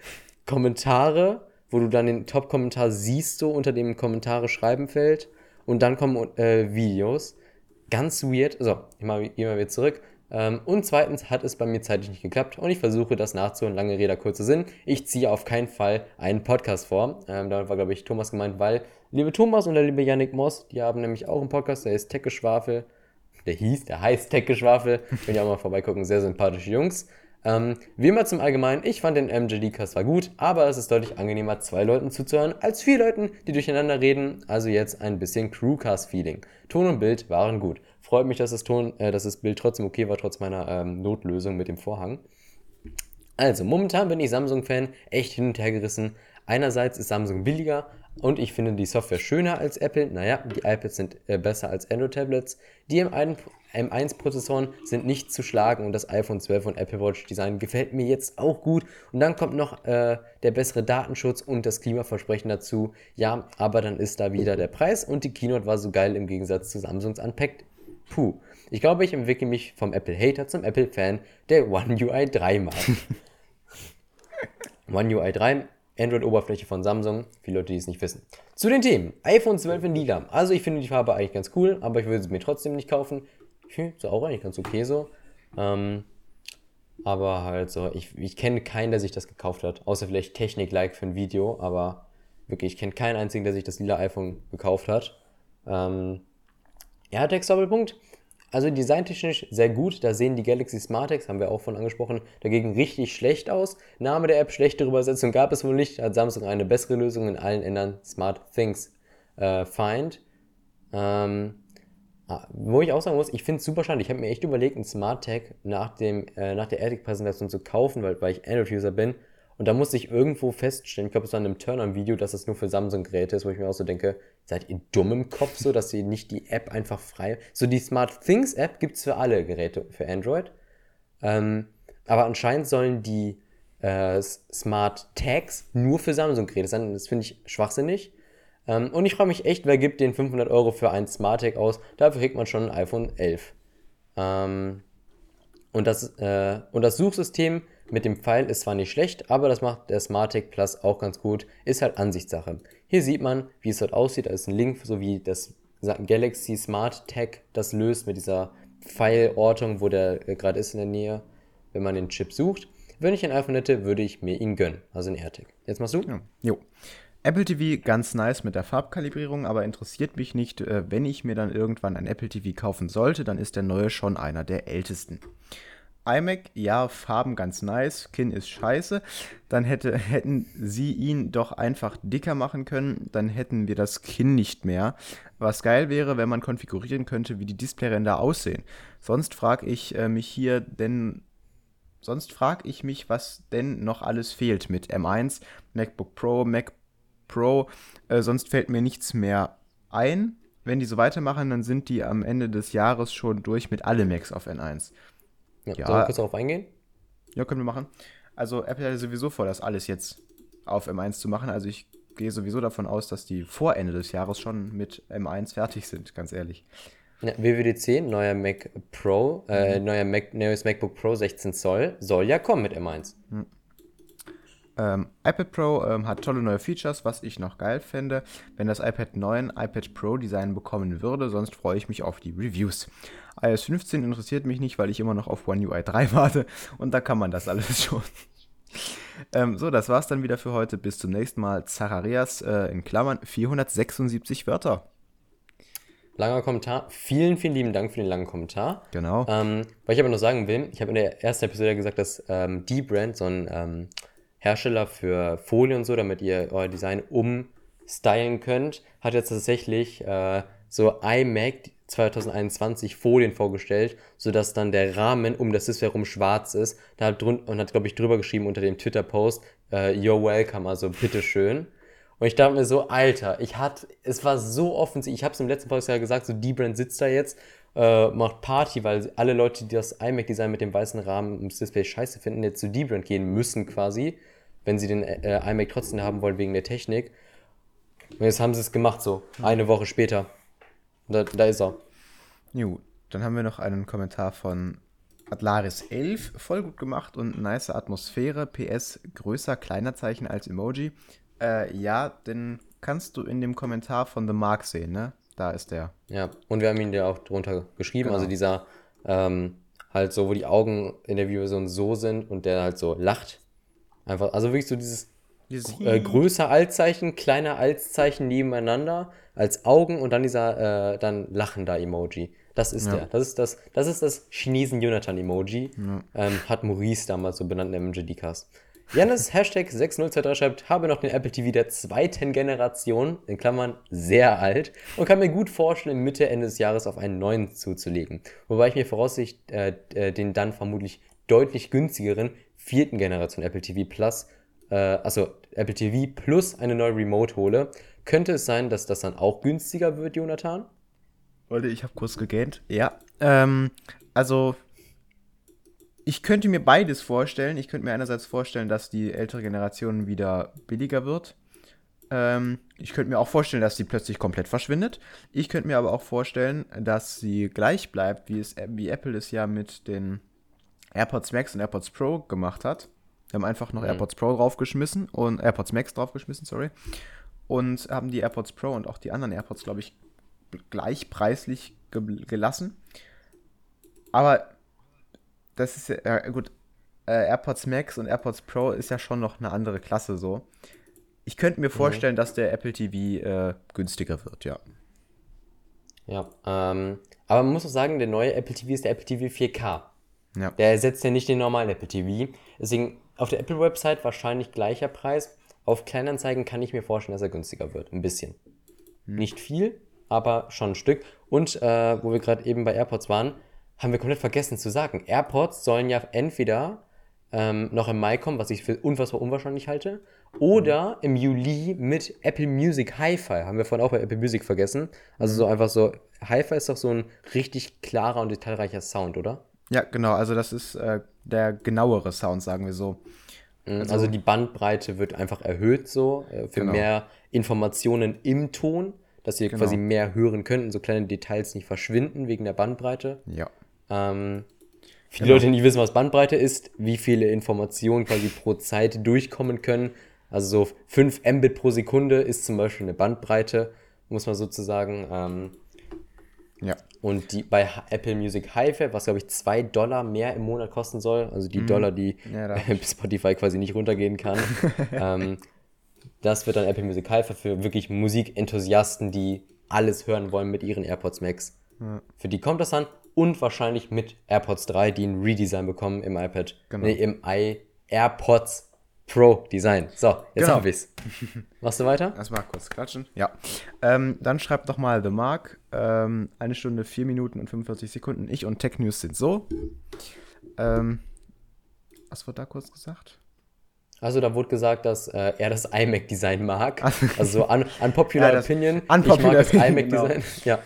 Kommentare, wo du dann den Top-Kommentar siehst, so unter dem Kommentare schreiben Feld. Und dann kommen äh, Videos. Ganz weird. So, ich mal, gehe mal wieder zurück. Ähm, und zweitens hat es bei mir zeitlich nicht geklappt und ich versuche das nachzuholen. Lange Rede, kurzer Sinn. Ich ziehe auf keinen Fall einen Podcast vor. Ähm, damit war, glaube ich, Thomas gemeint, weil liebe Thomas und der liebe Yannick Moss, die haben nämlich auch einen Podcast, der ist Tech-Geschwafel. Der hieß, der heißt Tech-Geschwafel. Könnt ihr auch mal vorbeigucken, sehr sympathische Jungs. Ähm, wie immer zum Allgemeinen, ich fand den MJD-Cast zwar gut, aber es ist deutlich angenehmer, zwei Leuten zuzuhören, als vier Leuten, die durcheinander reden. Also jetzt ein bisschen Crewcast-Feeling. Ton und Bild waren gut. Freut mich, dass das, Ton, äh, dass das Bild trotzdem okay war, trotz meiner ähm, Notlösung mit dem Vorhang. Also, momentan bin ich Samsung-Fan, echt hin und her gerissen. Einerseits ist Samsung billiger und ich finde die Software schöner als Apple. Naja, die iPads sind äh, besser als Android-Tablets. Die M1 M1-Prozessoren sind nicht zu schlagen und das iPhone 12 und Apple Watch Design gefällt mir jetzt auch gut. Und dann kommt noch äh, der bessere Datenschutz und das Klimaversprechen dazu. Ja, aber dann ist da wieder der Preis und die Keynote war so geil im Gegensatz zu Samsungs Unpacked. Puh. Ich glaube, ich entwickle mich vom Apple-Hater zum Apple-Fan, der One UI 3 mag. One UI 3, Android-Oberfläche von Samsung, viele Leute, die es nicht wissen. Zu den Themen. iPhone 12 in lila. Also ich finde die Farbe eigentlich ganz cool, aber ich würde es mir trotzdem nicht kaufen. Finde es auch eigentlich ganz okay so. Ähm, aber halt so, ich, ich kenne keinen, der sich das gekauft hat. Außer vielleicht Technik-like für ein Video, aber wirklich, ich kenne keinen einzigen, der sich das lila iPhone gekauft hat. Ähm, ja, Text-Doppelpunkt. Also designtechnisch sehr gut. Da sehen die Galaxy Smartex, haben wir auch von angesprochen, dagegen richtig schlecht aus. Name der App, schlechtere Übersetzung gab es wohl nicht. Hat Samsung eine bessere Lösung in allen Ländern Smart Things äh, Find. Ähm, ah, wo ich auch sagen muss, ich finde es super schade. Ich habe mir echt überlegt, ein Smart Tag nach, dem, äh, nach der AirTag-Präsentation zu kaufen, weil, weil ich Android-User bin. Und da musste ich irgendwo feststellen, ich glaube, es war in einem Turn-on-Video, dass das nur für Samsung-Geräte ist, wo ich mir auch so denke, seid ihr dumm im Kopf so, dass ihr nicht die App einfach frei. So die Smart Things App gibt es für alle Geräte, für Android. Ähm, aber anscheinend sollen die äh, Smart Tags nur für Samsung-Geräte sein. Das finde ich schwachsinnig. Ähm, und ich frage mich echt, wer gibt den 500 Euro für ein Smart Tag aus? Dafür kriegt man schon ein iPhone 11. Ähm, und, das, äh, und das Suchsystem mit dem Pfeil ist zwar nicht schlecht, aber das macht der SmartTag Plus auch ganz gut. Ist halt Ansichtssache. Hier sieht man, wie es dort aussieht. Da ist ein Link, so wie das Galaxy Smart Tag das löst mit dieser Pfeilortung, wo der äh, gerade ist in der Nähe, wenn man den Chip sucht. Wenn ich ein iPhone hätte, würde ich mir ihn gönnen. Also ein AirTag. Jetzt machst du? Ja. Jo. Apple TV ganz nice mit der Farbkalibrierung, aber interessiert mich nicht, äh, wenn ich mir dann irgendwann ein Apple TV kaufen sollte, dann ist der neue schon einer der ältesten. iMac, ja, Farben ganz nice, Kin ist scheiße. Dann hätte, hätten sie ihn doch einfach dicker machen können, dann hätten wir das Kin nicht mehr. Was geil wäre, wenn man konfigurieren könnte, wie die Displayränder aussehen. Sonst frage ich äh, mich hier denn sonst frage ich mich, was denn noch alles fehlt mit M1, MacBook Pro, Mac Pro. Äh, sonst fällt mir nichts mehr ein. Wenn die so weitermachen, dann sind die am Ende des Jahres schon durch mit alle Macs auf N1. Ja, Ja. Soll ich kurz darauf eingehen? Ja, können wir machen. Also Apple hatte sowieso vor, das alles jetzt auf M1 zu machen. Also ich gehe sowieso davon aus, dass die vor Ende des Jahres schon mit M1 fertig sind, ganz ehrlich. Ja, WWDC, neuer Mac Pro, äh, neuer Mac, neues MacBook Pro 16 Zoll, soll ja kommen mit M1. Ähm, iPad Pro ähm, hat tolle neue Features, was ich noch geil fände, wenn das iPad 9 iPad Pro Design bekommen würde, sonst freue ich mich auf die Reviews. iOS 15 interessiert mich nicht, weil ich immer noch auf One UI 3 [laughs] warte und da kann man das alles schon. [laughs] ähm, so, das war's dann wieder für heute. Bis zum nächsten Mal. Zacharias äh, in Klammern 476 Wörter. Langer Kommentar. Vielen, vielen lieben Dank für den langen Kommentar. Genau. Ähm, was ich aber noch sagen will, ich habe in der ersten Episode gesagt, dass ähm, die Brand so ein ähm, Hersteller für Folie und so, damit ihr euer Design um stylen könnt, hat jetzt tatsächlich äh, so iMac 2021 Folien vorgestellt, sodass dann der Rahmen um das Display herum schwarz ist. Da hat drun und hat, glaube ich, drüber geschrieben unter dem Twitter-Post, äh, You're welcome, also bitteschön. Und ich dachte mir so, Alter, ich hatte, es war so offensichtlich, ich habe es im letzten Podcast ja gesagt, so die Brand sitzt da jetzt, äh, macht Party, weil alle Leute, die das iMac-Design mit dem weißen Rahmen ums Display scheiße finden, jetzt zu D-Brand gehen müssen quasi, wenn sie den äh, iMac trotzdem haben wollen wegen der Technik. Und jetzt haben sie es gemacht so, eine Woche später. Da, da ist er. Jo, dann haben wir noch einen Kommentar von Atlaris 11. Voll gut gemacht und nice Atmosphäre. PS größer, kleiner Zeichen als Emoji. Äh, ja, den kannst du in dem Kommentar von The Mark sehen, ne? Da ist der. Ja, und wir haben ihn ja auch drunter geschrieben, Genau. also dieser ähm, halt so, wo die Augen in der Videoversion so sind und der halt so lacht. Einfach, also wirklich so dieses Dieses äh, größer Altzeichen, kleiner Altzeichen nebeneinander als Augen und dann dieser äh, dann lachender Emoji. Das ist Ja. der. Das ist das, das ist das Chinesen-Jonathan-Emoji. Ähm, hat Maurice damals so benannt im MJD-Cast. Janis, [laughs] Hashtag 6023 schreibt, habe noch den Apple TV der zweiten Generation, in Klammern sehr alt, und kann mir gut vorstellen, Mitte, Ende des Jahres auf einen neuen zuzulegen. Wobei ich mir voraussicht äh, äh, den dann vermutlich deutlich günstigeren vierten Generation Apple TV Plus, äh, also Apple TV plus eine neue Remote hole. Könnte es sein, dass das dann auch günstiger wird, Jonathan? Leute, ich habe kurz gegähnt. Ja. Ähm, also, ich könnte mir beides vorstellen. Ich könnte mir einerseits vorstellen, dass die ältere Generation wieder billiger wird. Ähm, ich könnte mir auch vorstellen, dass sie plötzlich komplett verschwindet. Ich könnte mir aber auch vorstellen, dass sie gleich bleibt, wie, es, wie Apple es ja mit den AirPods Max und AirPods Pro gemacht hat. Wir haben einfach noch AirPods Pro draufgeschmissen und AirPods Max draufgeschmissen, sorry. Und haben die AirPods Pro und auch die anderen AirPods, glaube ich, gleich preislich ge gelassen. Aber das ist ja, ja gut, äh, AirPods Max und AirPods Pro ist ja schon noch eine andere Klasse so. Ich könnte mir vorstellen, dass der Apple TV äh, günstiger wird, ja. Ja, ähm, aber man muss auch sagen, der neue Apple TV ist der Apple TV 4K. Ja. Der ersetzt ja nicht den normalen Apple TV. Deswegen auf der Apple-Website wahrscheinlich gleicher Preis. Auf Kleinanzeigen kann ich mir vorstellen, dass er günstiger wird. Ein bisschen. Nicht viel, aber schon ein Stück. Und äh, wo wir gerade eben bei AirPods waren, haben wir komplett vergessen zu sagen. AirPods sollen ja entweder ähm, noch im Mai kommen, was ich für unfassbar unwahrscheinlich halte, oder im Juli mit Apple Music Hi-Fi. Haben wir vorhin auch bei Apple Music vergessen. Also so einfach so, Hi-Fi ist doch so ein richtig klarer und detailreicher Sound, oder? Ja, genau, also das ist äh, der genauere Sound, sagen wir so. Also, die Bandbreite wird einfach erhöht so äh, für Genau. mehr Informationen im Ton, dass ihr quasi mehr hören könnt und so kleine Details nicht verschwinden wegen der Bandbreite. Ja. Ähm, für die Leute, die nicht wissen, was Bandbreite ist, wie viele Informationen quasi pro Zeit durchkommen können. Also so 5 Mbit pro Sekunde ist zum Beispiel eine Bandbreite, muss man sozusagen. Ähm, Ja. Und die bei Apple Music Hi-Fi, was glaube ich 2 Dollar mehr im Monat kosten soll, also die Dollar, die. Ja, [laughs] Spotify quasi nicht runtergehen kann, [laughs] ähm, das wird dann Apple Music Hi-Fi für wirklich Musikenthusiasten, die alles hören wollen mit ihren AirPods Max. Für die kommt das dann und wahrscheinlich mit AirPods 3, die ein Redesign bekommen im iPad, Genau. nee, im i AirPods Pro Design. So, jetzt Genau. hab ich's. Machst du weiter? Erstmal kurz klatschen. Ja. Ähm, dann schreibt doch mal The Mark. Ähm, eine Stunde, vier Minuten und 45 Sekunden. Ich und Tech News sind so. Ähm, was wurde da kurz gesagt? Also da wurde gesagt, dass äh, er das iMac-Design mag. Also so un unpopular [laughs] Ja, Opinion. unpopular ich mag das Opinion, genau. iMac-Design. Ja.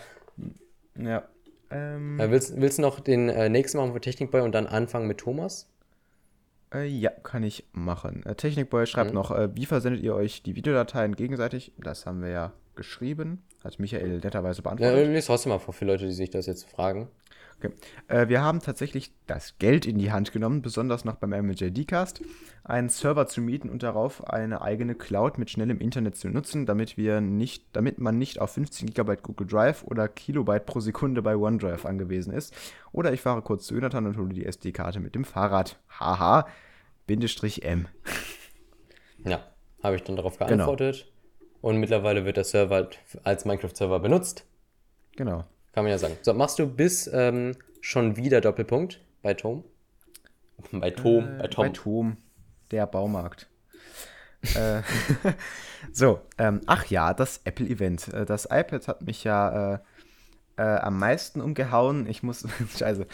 Ja. Ähm, Äh, willst, willst du noch den äh, nächsten machen für Technikboy und dann anfangen mit Thomas? Äh, ja, kann ich machen. Äh, Technikboy schreibt noch, äh, wie versendet ihr euch die Videodateien gegenseitig? Das haben wir ja geschrieben. Hat Michael netterweise Ja, beantwortet. lies trotzdem mal vor für Leute, die sich das jetzt fragen. Okay. Äh, wir haben tatsächlich das Geld in die Hand genommen, besonders noch beim MJD-Cast, einen Server zu mieten und darauf eine eigene Cloud mit schnellem Internet zu nutzen, damit wir nicht, damit man nicht auf 15 GB Google Drive oder Kilobyte pro Sekunde bei OneDrive angewiesen ist. Oder ich fahre kurz zu Jonathan und hole die SD-Karte mit dem Fahrrad. Haha. Bindestrich M. [laughs] Ja, habe ich dann darauf Genau. geantwortet. Und mittlerweile wird der Server halt als Minecraft-Server benutzt. Genau. Kann man ja sagen. So, machst du bis ähm, schon wieder Doppelpunkt bei Tom? [laughs] Bei Tom, bei Tom. Bei Tom, der Baumarkt. Äh, [laughs] so, ähm, ach ja, das Apple-Event. Äh, Das iPad hat mich ja äh, äh, am meisten umgehauen. Ich muss, [laughs] scheiße,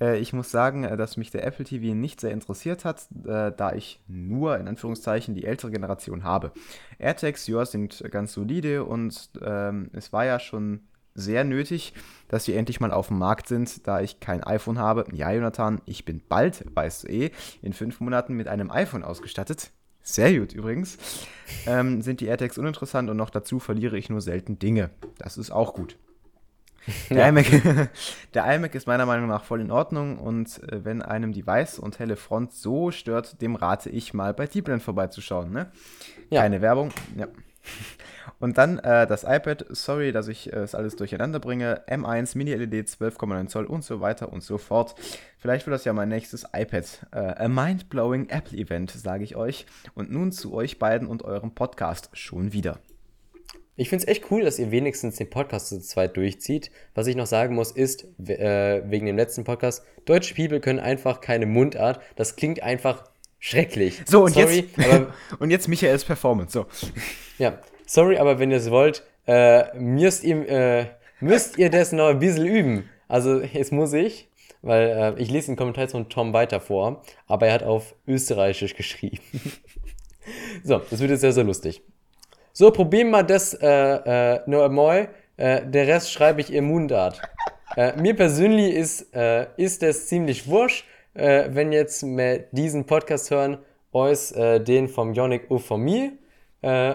äh, ich muss sagen, äh, dass mich der Apple TV nicht sehr interessiert hat, äh, da ich nur in Anführungszeichen die ältere Generation habe. AirTags, ja, sind ganz solide und ähm, es war ja schon sehr nötig, dass sie endlich mal auf dem Markt sind, da ich kein iPhone habe. Ja, Jonathan, ich bin bald, weißt du eh, in fünf Monaten mit einem iPhone ausgestattet. Sehr gut übrigens. Ähm, sind die AirTags uninteressant und noch dazu verliere ich nur selten Dinge. Das ist auch gut. [laughs] Der, iMac, [laughs] der iMac ist meiner Meinung nach voll in Ordnung und äh, wenn einem die weiße und helle Front so stört, dem rate ich mal bei T-Blend vorbeizuschauen. Ne? Ja. Keine Werbung. Ja. [laughs] Und dann äh, das iPad, sorry, dass ich äh, es alles durcheinander bringe. M1 Mini-LED 12,9 Zoll und so weiter und so fort. Vielleicht wird das ja mein nächstes iPad. Äh, a mind-blowing Apple-Event, sage ich euch. Und nun zu euch beiden und eurem Podcast schon wieder. Ich finde es echt cool, dass ihr wenigstens den Podcast zu zweit durchzieht. Was ich noch sagen muss, ist, äh, wegen dem letzten Podcast, deutsche People können einfach keine Mundart. Das klingt einfach schrecklich. So, und Sorry, jetzt, aber [laughs] und jetzt Michaels Performance. So. [laughs] Ja, sorry, aber wenn ihr es wollt, äh, müsst, ihr, äh, müsst ihr das noch ein bisschen üben. Also, jetzt muss ich, weil äh, ich lese den Kommentar jetzt von Tom weiter vor, aber er hat auf Österreichisch geschrieben. [laughs] so, das wird jetzt sehr, sehr lustig. So, probieren wir das äh, äh, noch einmal. Äh, der Rest schreibe ich im Mundart. Äh, mir persönlich ist, äh, ist das ziemlich wurscht, äh, wenn jetzt mir diesen Podcast hören, äh, den vom Yannick und von mir, äh,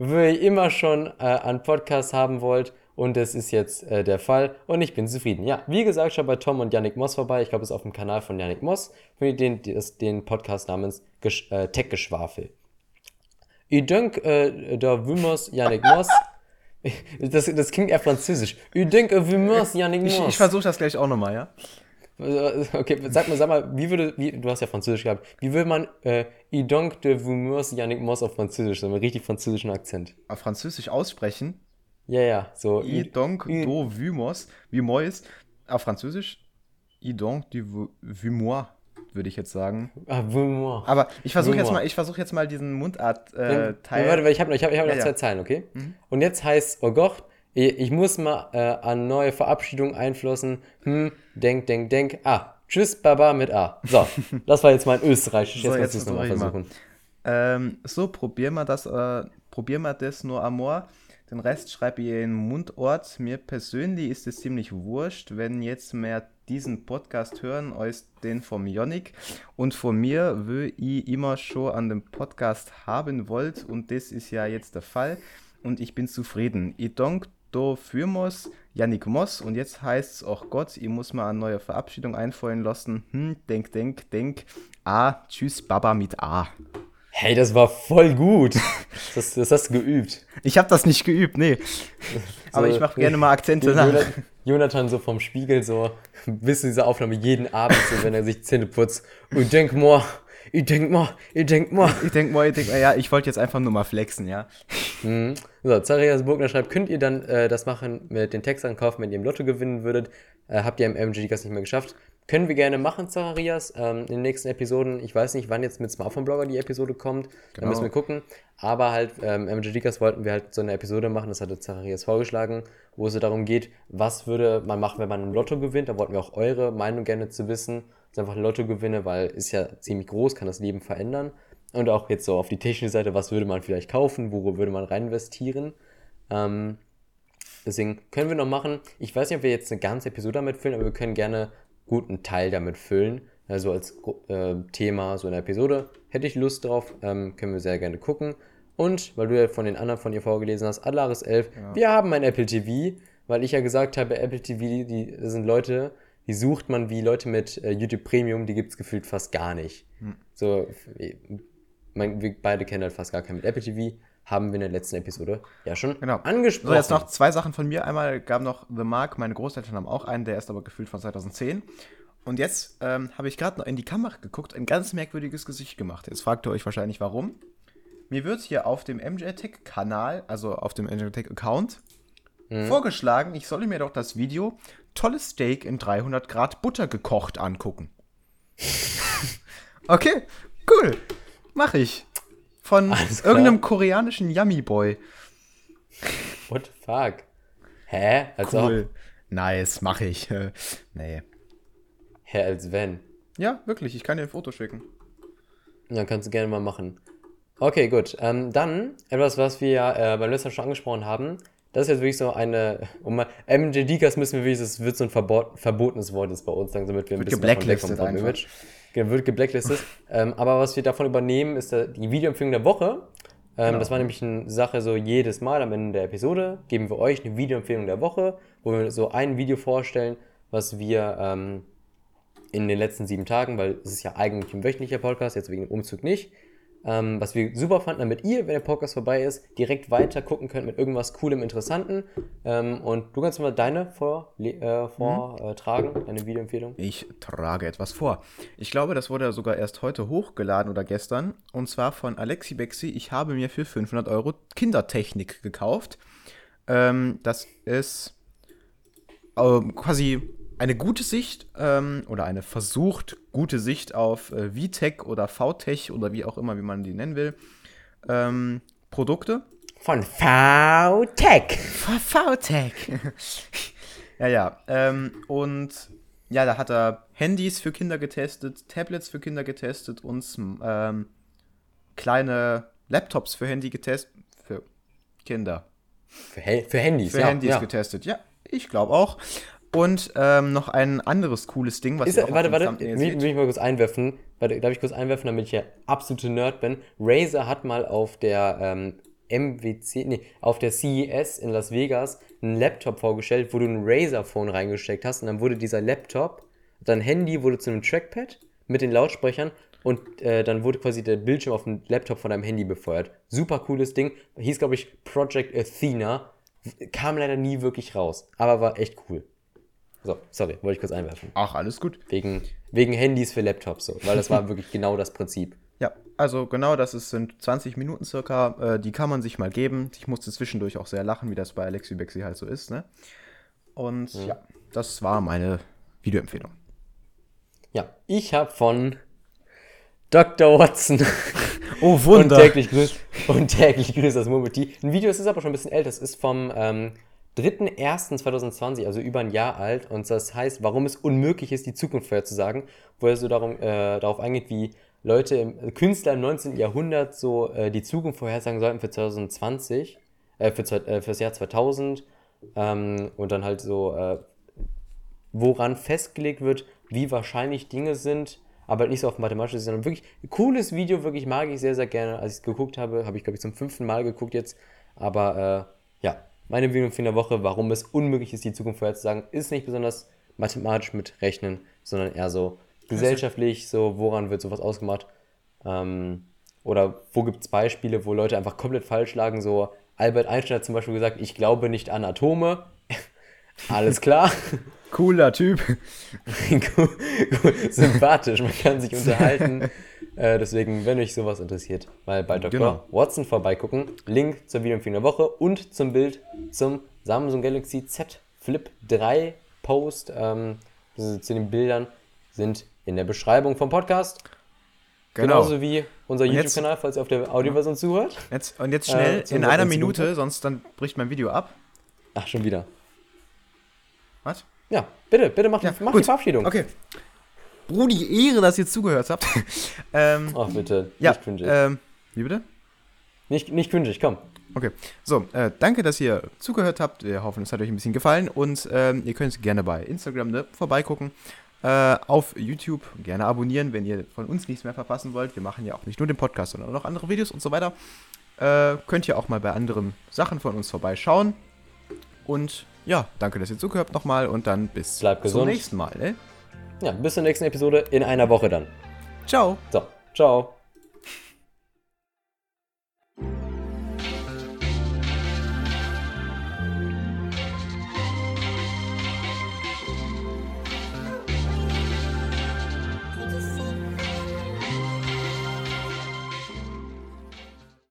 wo ihr immer schon äh, einen Podcast haben wollt und das ist jetzt äh, der Fall und ich bin zufrieden. Ja, wie gesagt, schaut bei Tom und Yannick Moss vorbei. Ich glaube, es ist auf dem Kanal von Yannick Moss. Ihr den, den Podcast namens Gesch äh, Tech-Geschwafel. Ich denke, äh, da Wümmers Yannick Moss. [laughs] Das, das klingt eher französisch. Ich denke, Wümmers Yannick Moss. Ich, ich versuche das gleich auch nochmal, ja? Äh, Okay, sag mal, sag mal, wie würde, wie, du hast ja Französisch gehabt, wie würde man äh, I donc de Wümmers Yannick Moss auf Französisch, so mit richtig französischen Akzent? Auf Französisch aussprechen. Ja, ja, so. I donc I- do vumos. Vumois. Auf Französisch. I donc du vumois, würde ich jetzt sagen. Ah. Aber ich versuche jetzt mal, ich versuche jetzt mal diesen Äh, Mundart-Teil. warte, ich habe noch, ich hab, ich hab noch Ja, zwei ja. Zeilen, okay? Und jetzt heißt, oh Gott, ich, ich muss mal äh, an neue Verabschiedung einflossen. Hm, denk, denk, denk. Ah, tschüss, Baba mit A. So, [laughs] das war jetzt mein Österreichisch. So, Jetzt kannst du es nochmal mal. versuchen. Ähm, so, probier mal das, äh, probier mal das nur Amor. Den Rest schreibe ich in Mundort. Mir persönlich ist es ziemlich wurscht, wenn jetzt mehr diesen Podcast hören, als den vom Yannick. Und von mir, wo ich immer schon an dem Podcast haben wollt, und das ist ja jetzt der Fall. Und ich bin zufrieden. Ich danke dafür Moss, Yannick Moss. Und jetzt heißt es auch Gott, ich muss mal eine neue Verabschiedung einfallen lassen. Hm, denk, denk, denk. A, tschüss, Baba mit A. Hey, das war voll gut. Das, das hast du geübt. Ich habe das nicht geübt, nee. Aber So, ich mache gerne mal Akzente Jonathan, nach. Jonathan so vom Spiegel so bis zu dieser Aufnahme jeden Abend so, wenn er sich Zähne putzt. Und denk mal, ich denk mal, ich denk mal. Ich denke mal, ich denk mal, ja, ich wollte jetzt einfach nur mal flexen, ja. So, Zarias Burgner schreibt, könnt ihr dann äh, das machen mit den Textern kaufen, wenn ihr im Lotto gewinnen würdet? Äh, habt ihr im MG das nicht mehr geschafft? Können wir gerne machen, Zacharias, ähm, in den nächsten Episoden. Ich weiß nicht, wann jetzt mit Smartphone Blogger die Episode kommt. Da Genau. müssen wir gucken. Aber halt, ähm, Dikas wollten wir halt so eine Episode machen, das hatte Zacharias vorgeschlagen, wo es so darum geht, was würde man machen, wenn man im Lotto gewinnt. Da wollten wir auch eure Meinung gerne zu wissen. Das ist einfach ein Lottogewinne, weil ist ja ziemlich groß, kann das Leben verändern. Und auch jetzt so auf die technische Seite, was würde man vielleicht kaufen, wo würde man rein investieren. Ähm, deswegen können wir noch machen. Ich weiß nicht, ob wir jetzt eine ganze Episode damit füllen, aber wir können gerne guten Teil damit füllen. Also als äh, Thema so eine Episode. Hätte ich Lust drauf, ähm, können wir sehr gerne gucken. Und, weil du ja von den anderen von ihr vorgelesen hast, Alaris 11, wir haben ein Apple TV, weil ich ja gesagt habe, Apple TV, die sind Leute, die sucht man wie Leute mit äh, YouTube Premium, die gibt es gefühlt fast gar nicht. So, f- mein, wir beide kennen halt fast gar keinen mit Apple TV, haben wir in der letzten Episode ja schon Genau. angesprochen. So, jetzt noch zwei Sachen von mir. Einmal gab noch The Mark, meine Großeltern haben auch einen, der ist aber gefühlt von 2010. Und jetzt ähm, habe ich gerade noch in die Kamera geguckt, ein ganz merkwürdiges Gesicht gemacht. Jetzt fragt ihr euch wahrscheinlich, warum. Mir wird hier auf dem MJTech-Kanal, also auf dem MJTech-Account, vorgeschlagen, ich solle mir doch das Video Tolles Steak in 300 Grad Butter gekocht angucken. [laughs] okay, cool. Mach ich. Von irgendeinem koreanischen Yummy Boy. What the fuck? Hä? Als ob. Cool. Nice, mache ich. Äh, nee. Hä, als wenn. Ja, wirklich, ich kann dir ein Foto schicken. Ja, kannst du gerne mal machen. Okay, gut. Ähm, dann etwas, was wir ja äh, beim letzten schon angesprochen haben. Das ist jetzt wirklich so eine. Um mal, MJ Dikas müssen wir wirklich, das wird so ein verbot, verbotenes Wort jetzt bei uns sagen, damit wir ein bisschen wegkommen vom. Image. Wird geblacklistet. ähm, aber was wir davon übernehmen, ist äh, die Videoempfehlung der Woche. Ähm, Genau. Das war nämlich eine Sache, so jedes Mal am Ende der Episode geben wir euch eine Videoempfehlung der Woche, wo wir so ein Video vorstellen, was wir ähm, in den letzten sieben Tagen, weil es ist ja eigentlich ein wöchentlicher Podcast, jetzt wegen dem Umzug nicht, ähm, was wir super fanden, damit ihr, wenn der Podcast vorbei ist, direkt weiter gucken könnt mit irgendwas Coolem, Interessanten. Ähm, und du kannst mal deine vor, äh, vortragen, deine Videoempfehlung. Ich trage etwas vor. Ich glaube, das wurde sogar erst heute hochgeladen oder gestern. Und zwar von Alexi Bexi. Ich habe mir für 500 Euro Kindertechnik gekauft. Ähm, das ist ähm, quasi eine gute Sicht ähm, oder eine versucht gute Sicht auf äh, VTech oder VTech oder wie auch immer, wie man die nennen will. Ähm, Produkte. Von VTech. VTech. [laughs] ja, ja. Ähm, und ja, da hat er Handys für Kinder getestet, Tablets für Kinder getestet und ähm, kleine Laptops für Handy getestet. Für Kinder. Für, He- für Handys, Für ja. Handys ja. getestet. Ja, ich glaube auch. Und ähm, noch ein anderes cooles Ding, was Ist ihr auch warte, warte, will, will ich mal kurz einwerfen. Warte, darf ich kurz einwerfen, damit ich ja absolute Nerd bin? Razer hat mal auf der ähm, MWC, nee, auf der CES in Las Vegas einen Laptop vorgestellt, wo du ein Razer-Phone reingesteckt hast und dann wurde dieser Laptop, dein Handy wurde zu einem Trackpad mit den Lautsprechern und äh, dann wurde quasi der Bildschirm auf dem Laptop von deinem Handy befeuert. Super cooles Ding. Hieß, glaube ich, Project Athena. Kam leider nie wirklich raus, aber war echt cool. So, sorry, wollte ich kurz einwerfen. Ach, alles gut. Wegen, wegen Handys für Laptops so, weil das war [laughs] wirklich genau das Prinzip. Ja, also genau das ist, sind 20 Minuten circa. Äh, die kann man sich mal geben. Ich musste zwischendurch auch sehr lachen, wie das bei Alexi Bexi halt so ist. Ne? Und ja, das war meine Videoempfehlung. Ja, ich habe von Dr. Watson [laughs] Oh, und täglich grüßt und täglich grüßt das Murmeltier. Ein Video, das ist aber schon ein bisschen älter. Das ist vom ähm, 3.1.2020, also über ein Jahr alt. Und das heißt, warum es unmöglich ist, die Zukunft vorherzusagen, wo er so darum, äh, darauf eingeht, wie Leute, im, Künstler im 19. Jahrhundert so äh, die Zukunft vorhersagen sollten für 2020, äh, für, äh, fürs Jahr 2000. Ähm, und dann halt so, äh, woran festgelegt wird, wie wahrscheinlich Dinge sind, aber halt nicht so auf mathematische, sondern wirklich cooles Video, wirklich mag ich sehr, sehr gerne. Als ich es geguckt habe, habe ich, glaube ich, zum fünften Mal geguckt jetzt. Aber äh, meine Video für der Woche, warum es unmöglich ist, die Zukunft vorherzusagen, ist nicht besonders mathematisch mit Rechnen, sondern eher so gesellschaftlich, so woran wird sowas ausgemacht. Ähm, oder wo gibt es Beispiele, wo Leute einfach komplett falsch lagen, so Albert Einstein hat zum Beispiel gesagt, ich glaube nicht an Atome. [laughs] Alles klar. Cooler Typ. [laughs] Sympathisch, man kann sich [laughs] unterhalten. Äh, deswegen, wenn euch sowas interessiert, mal bei Dr. Genau. Watson vorbeigucken. Link zur Videoempfehlung der Woche und zum Bild zum Samsung Galaxy Z Flip 3 Post ähm, zu den Bildern sind in der Beschreibung vom Podcast. Genau. Genauso wie unser YouTube-Kanal, falls ihr auf der Audioversion zuhört. Jetzt, und jetzt schnell Äh, in einer Wort- Minute, sonst dann bricht mein Video ab. Ach, schon wieder. Was? Ja, bitte, bitte mach, Ja, mach die Verabschiedung. Okay. Brudi, Ehre, dass ihr zugehört habt. [laughs] ähm, Ach, bitte. ja, Nicht cringig. ähm, wie bitte? nicht, nicht cringig, komm. Okay, so, äh, danke, dass ihr zugehört habt. Wir hoffen, es hat euch ein bisschen gefallen und ähm, ihr könnt gerne bei Instagram ne, vorbeigucken. Äh, auf YouTube gerne abonnieren, wenn ihr von uns nichts mehr verpassen wollt. Wir machen ja auch nicht nur den Podcast, sondern auch noch andere Videos und so weiter. Äh, könnt ihr auch mal bei anderen Sachen von uns vorbeischauen. Und ja, danke, dass ihr zugehört nochmal und dann bis zum gesund. nächsten Mal. Ne? Ja, bis zur nächsten Episode in einer Woche dann. Ciao. So, ciao.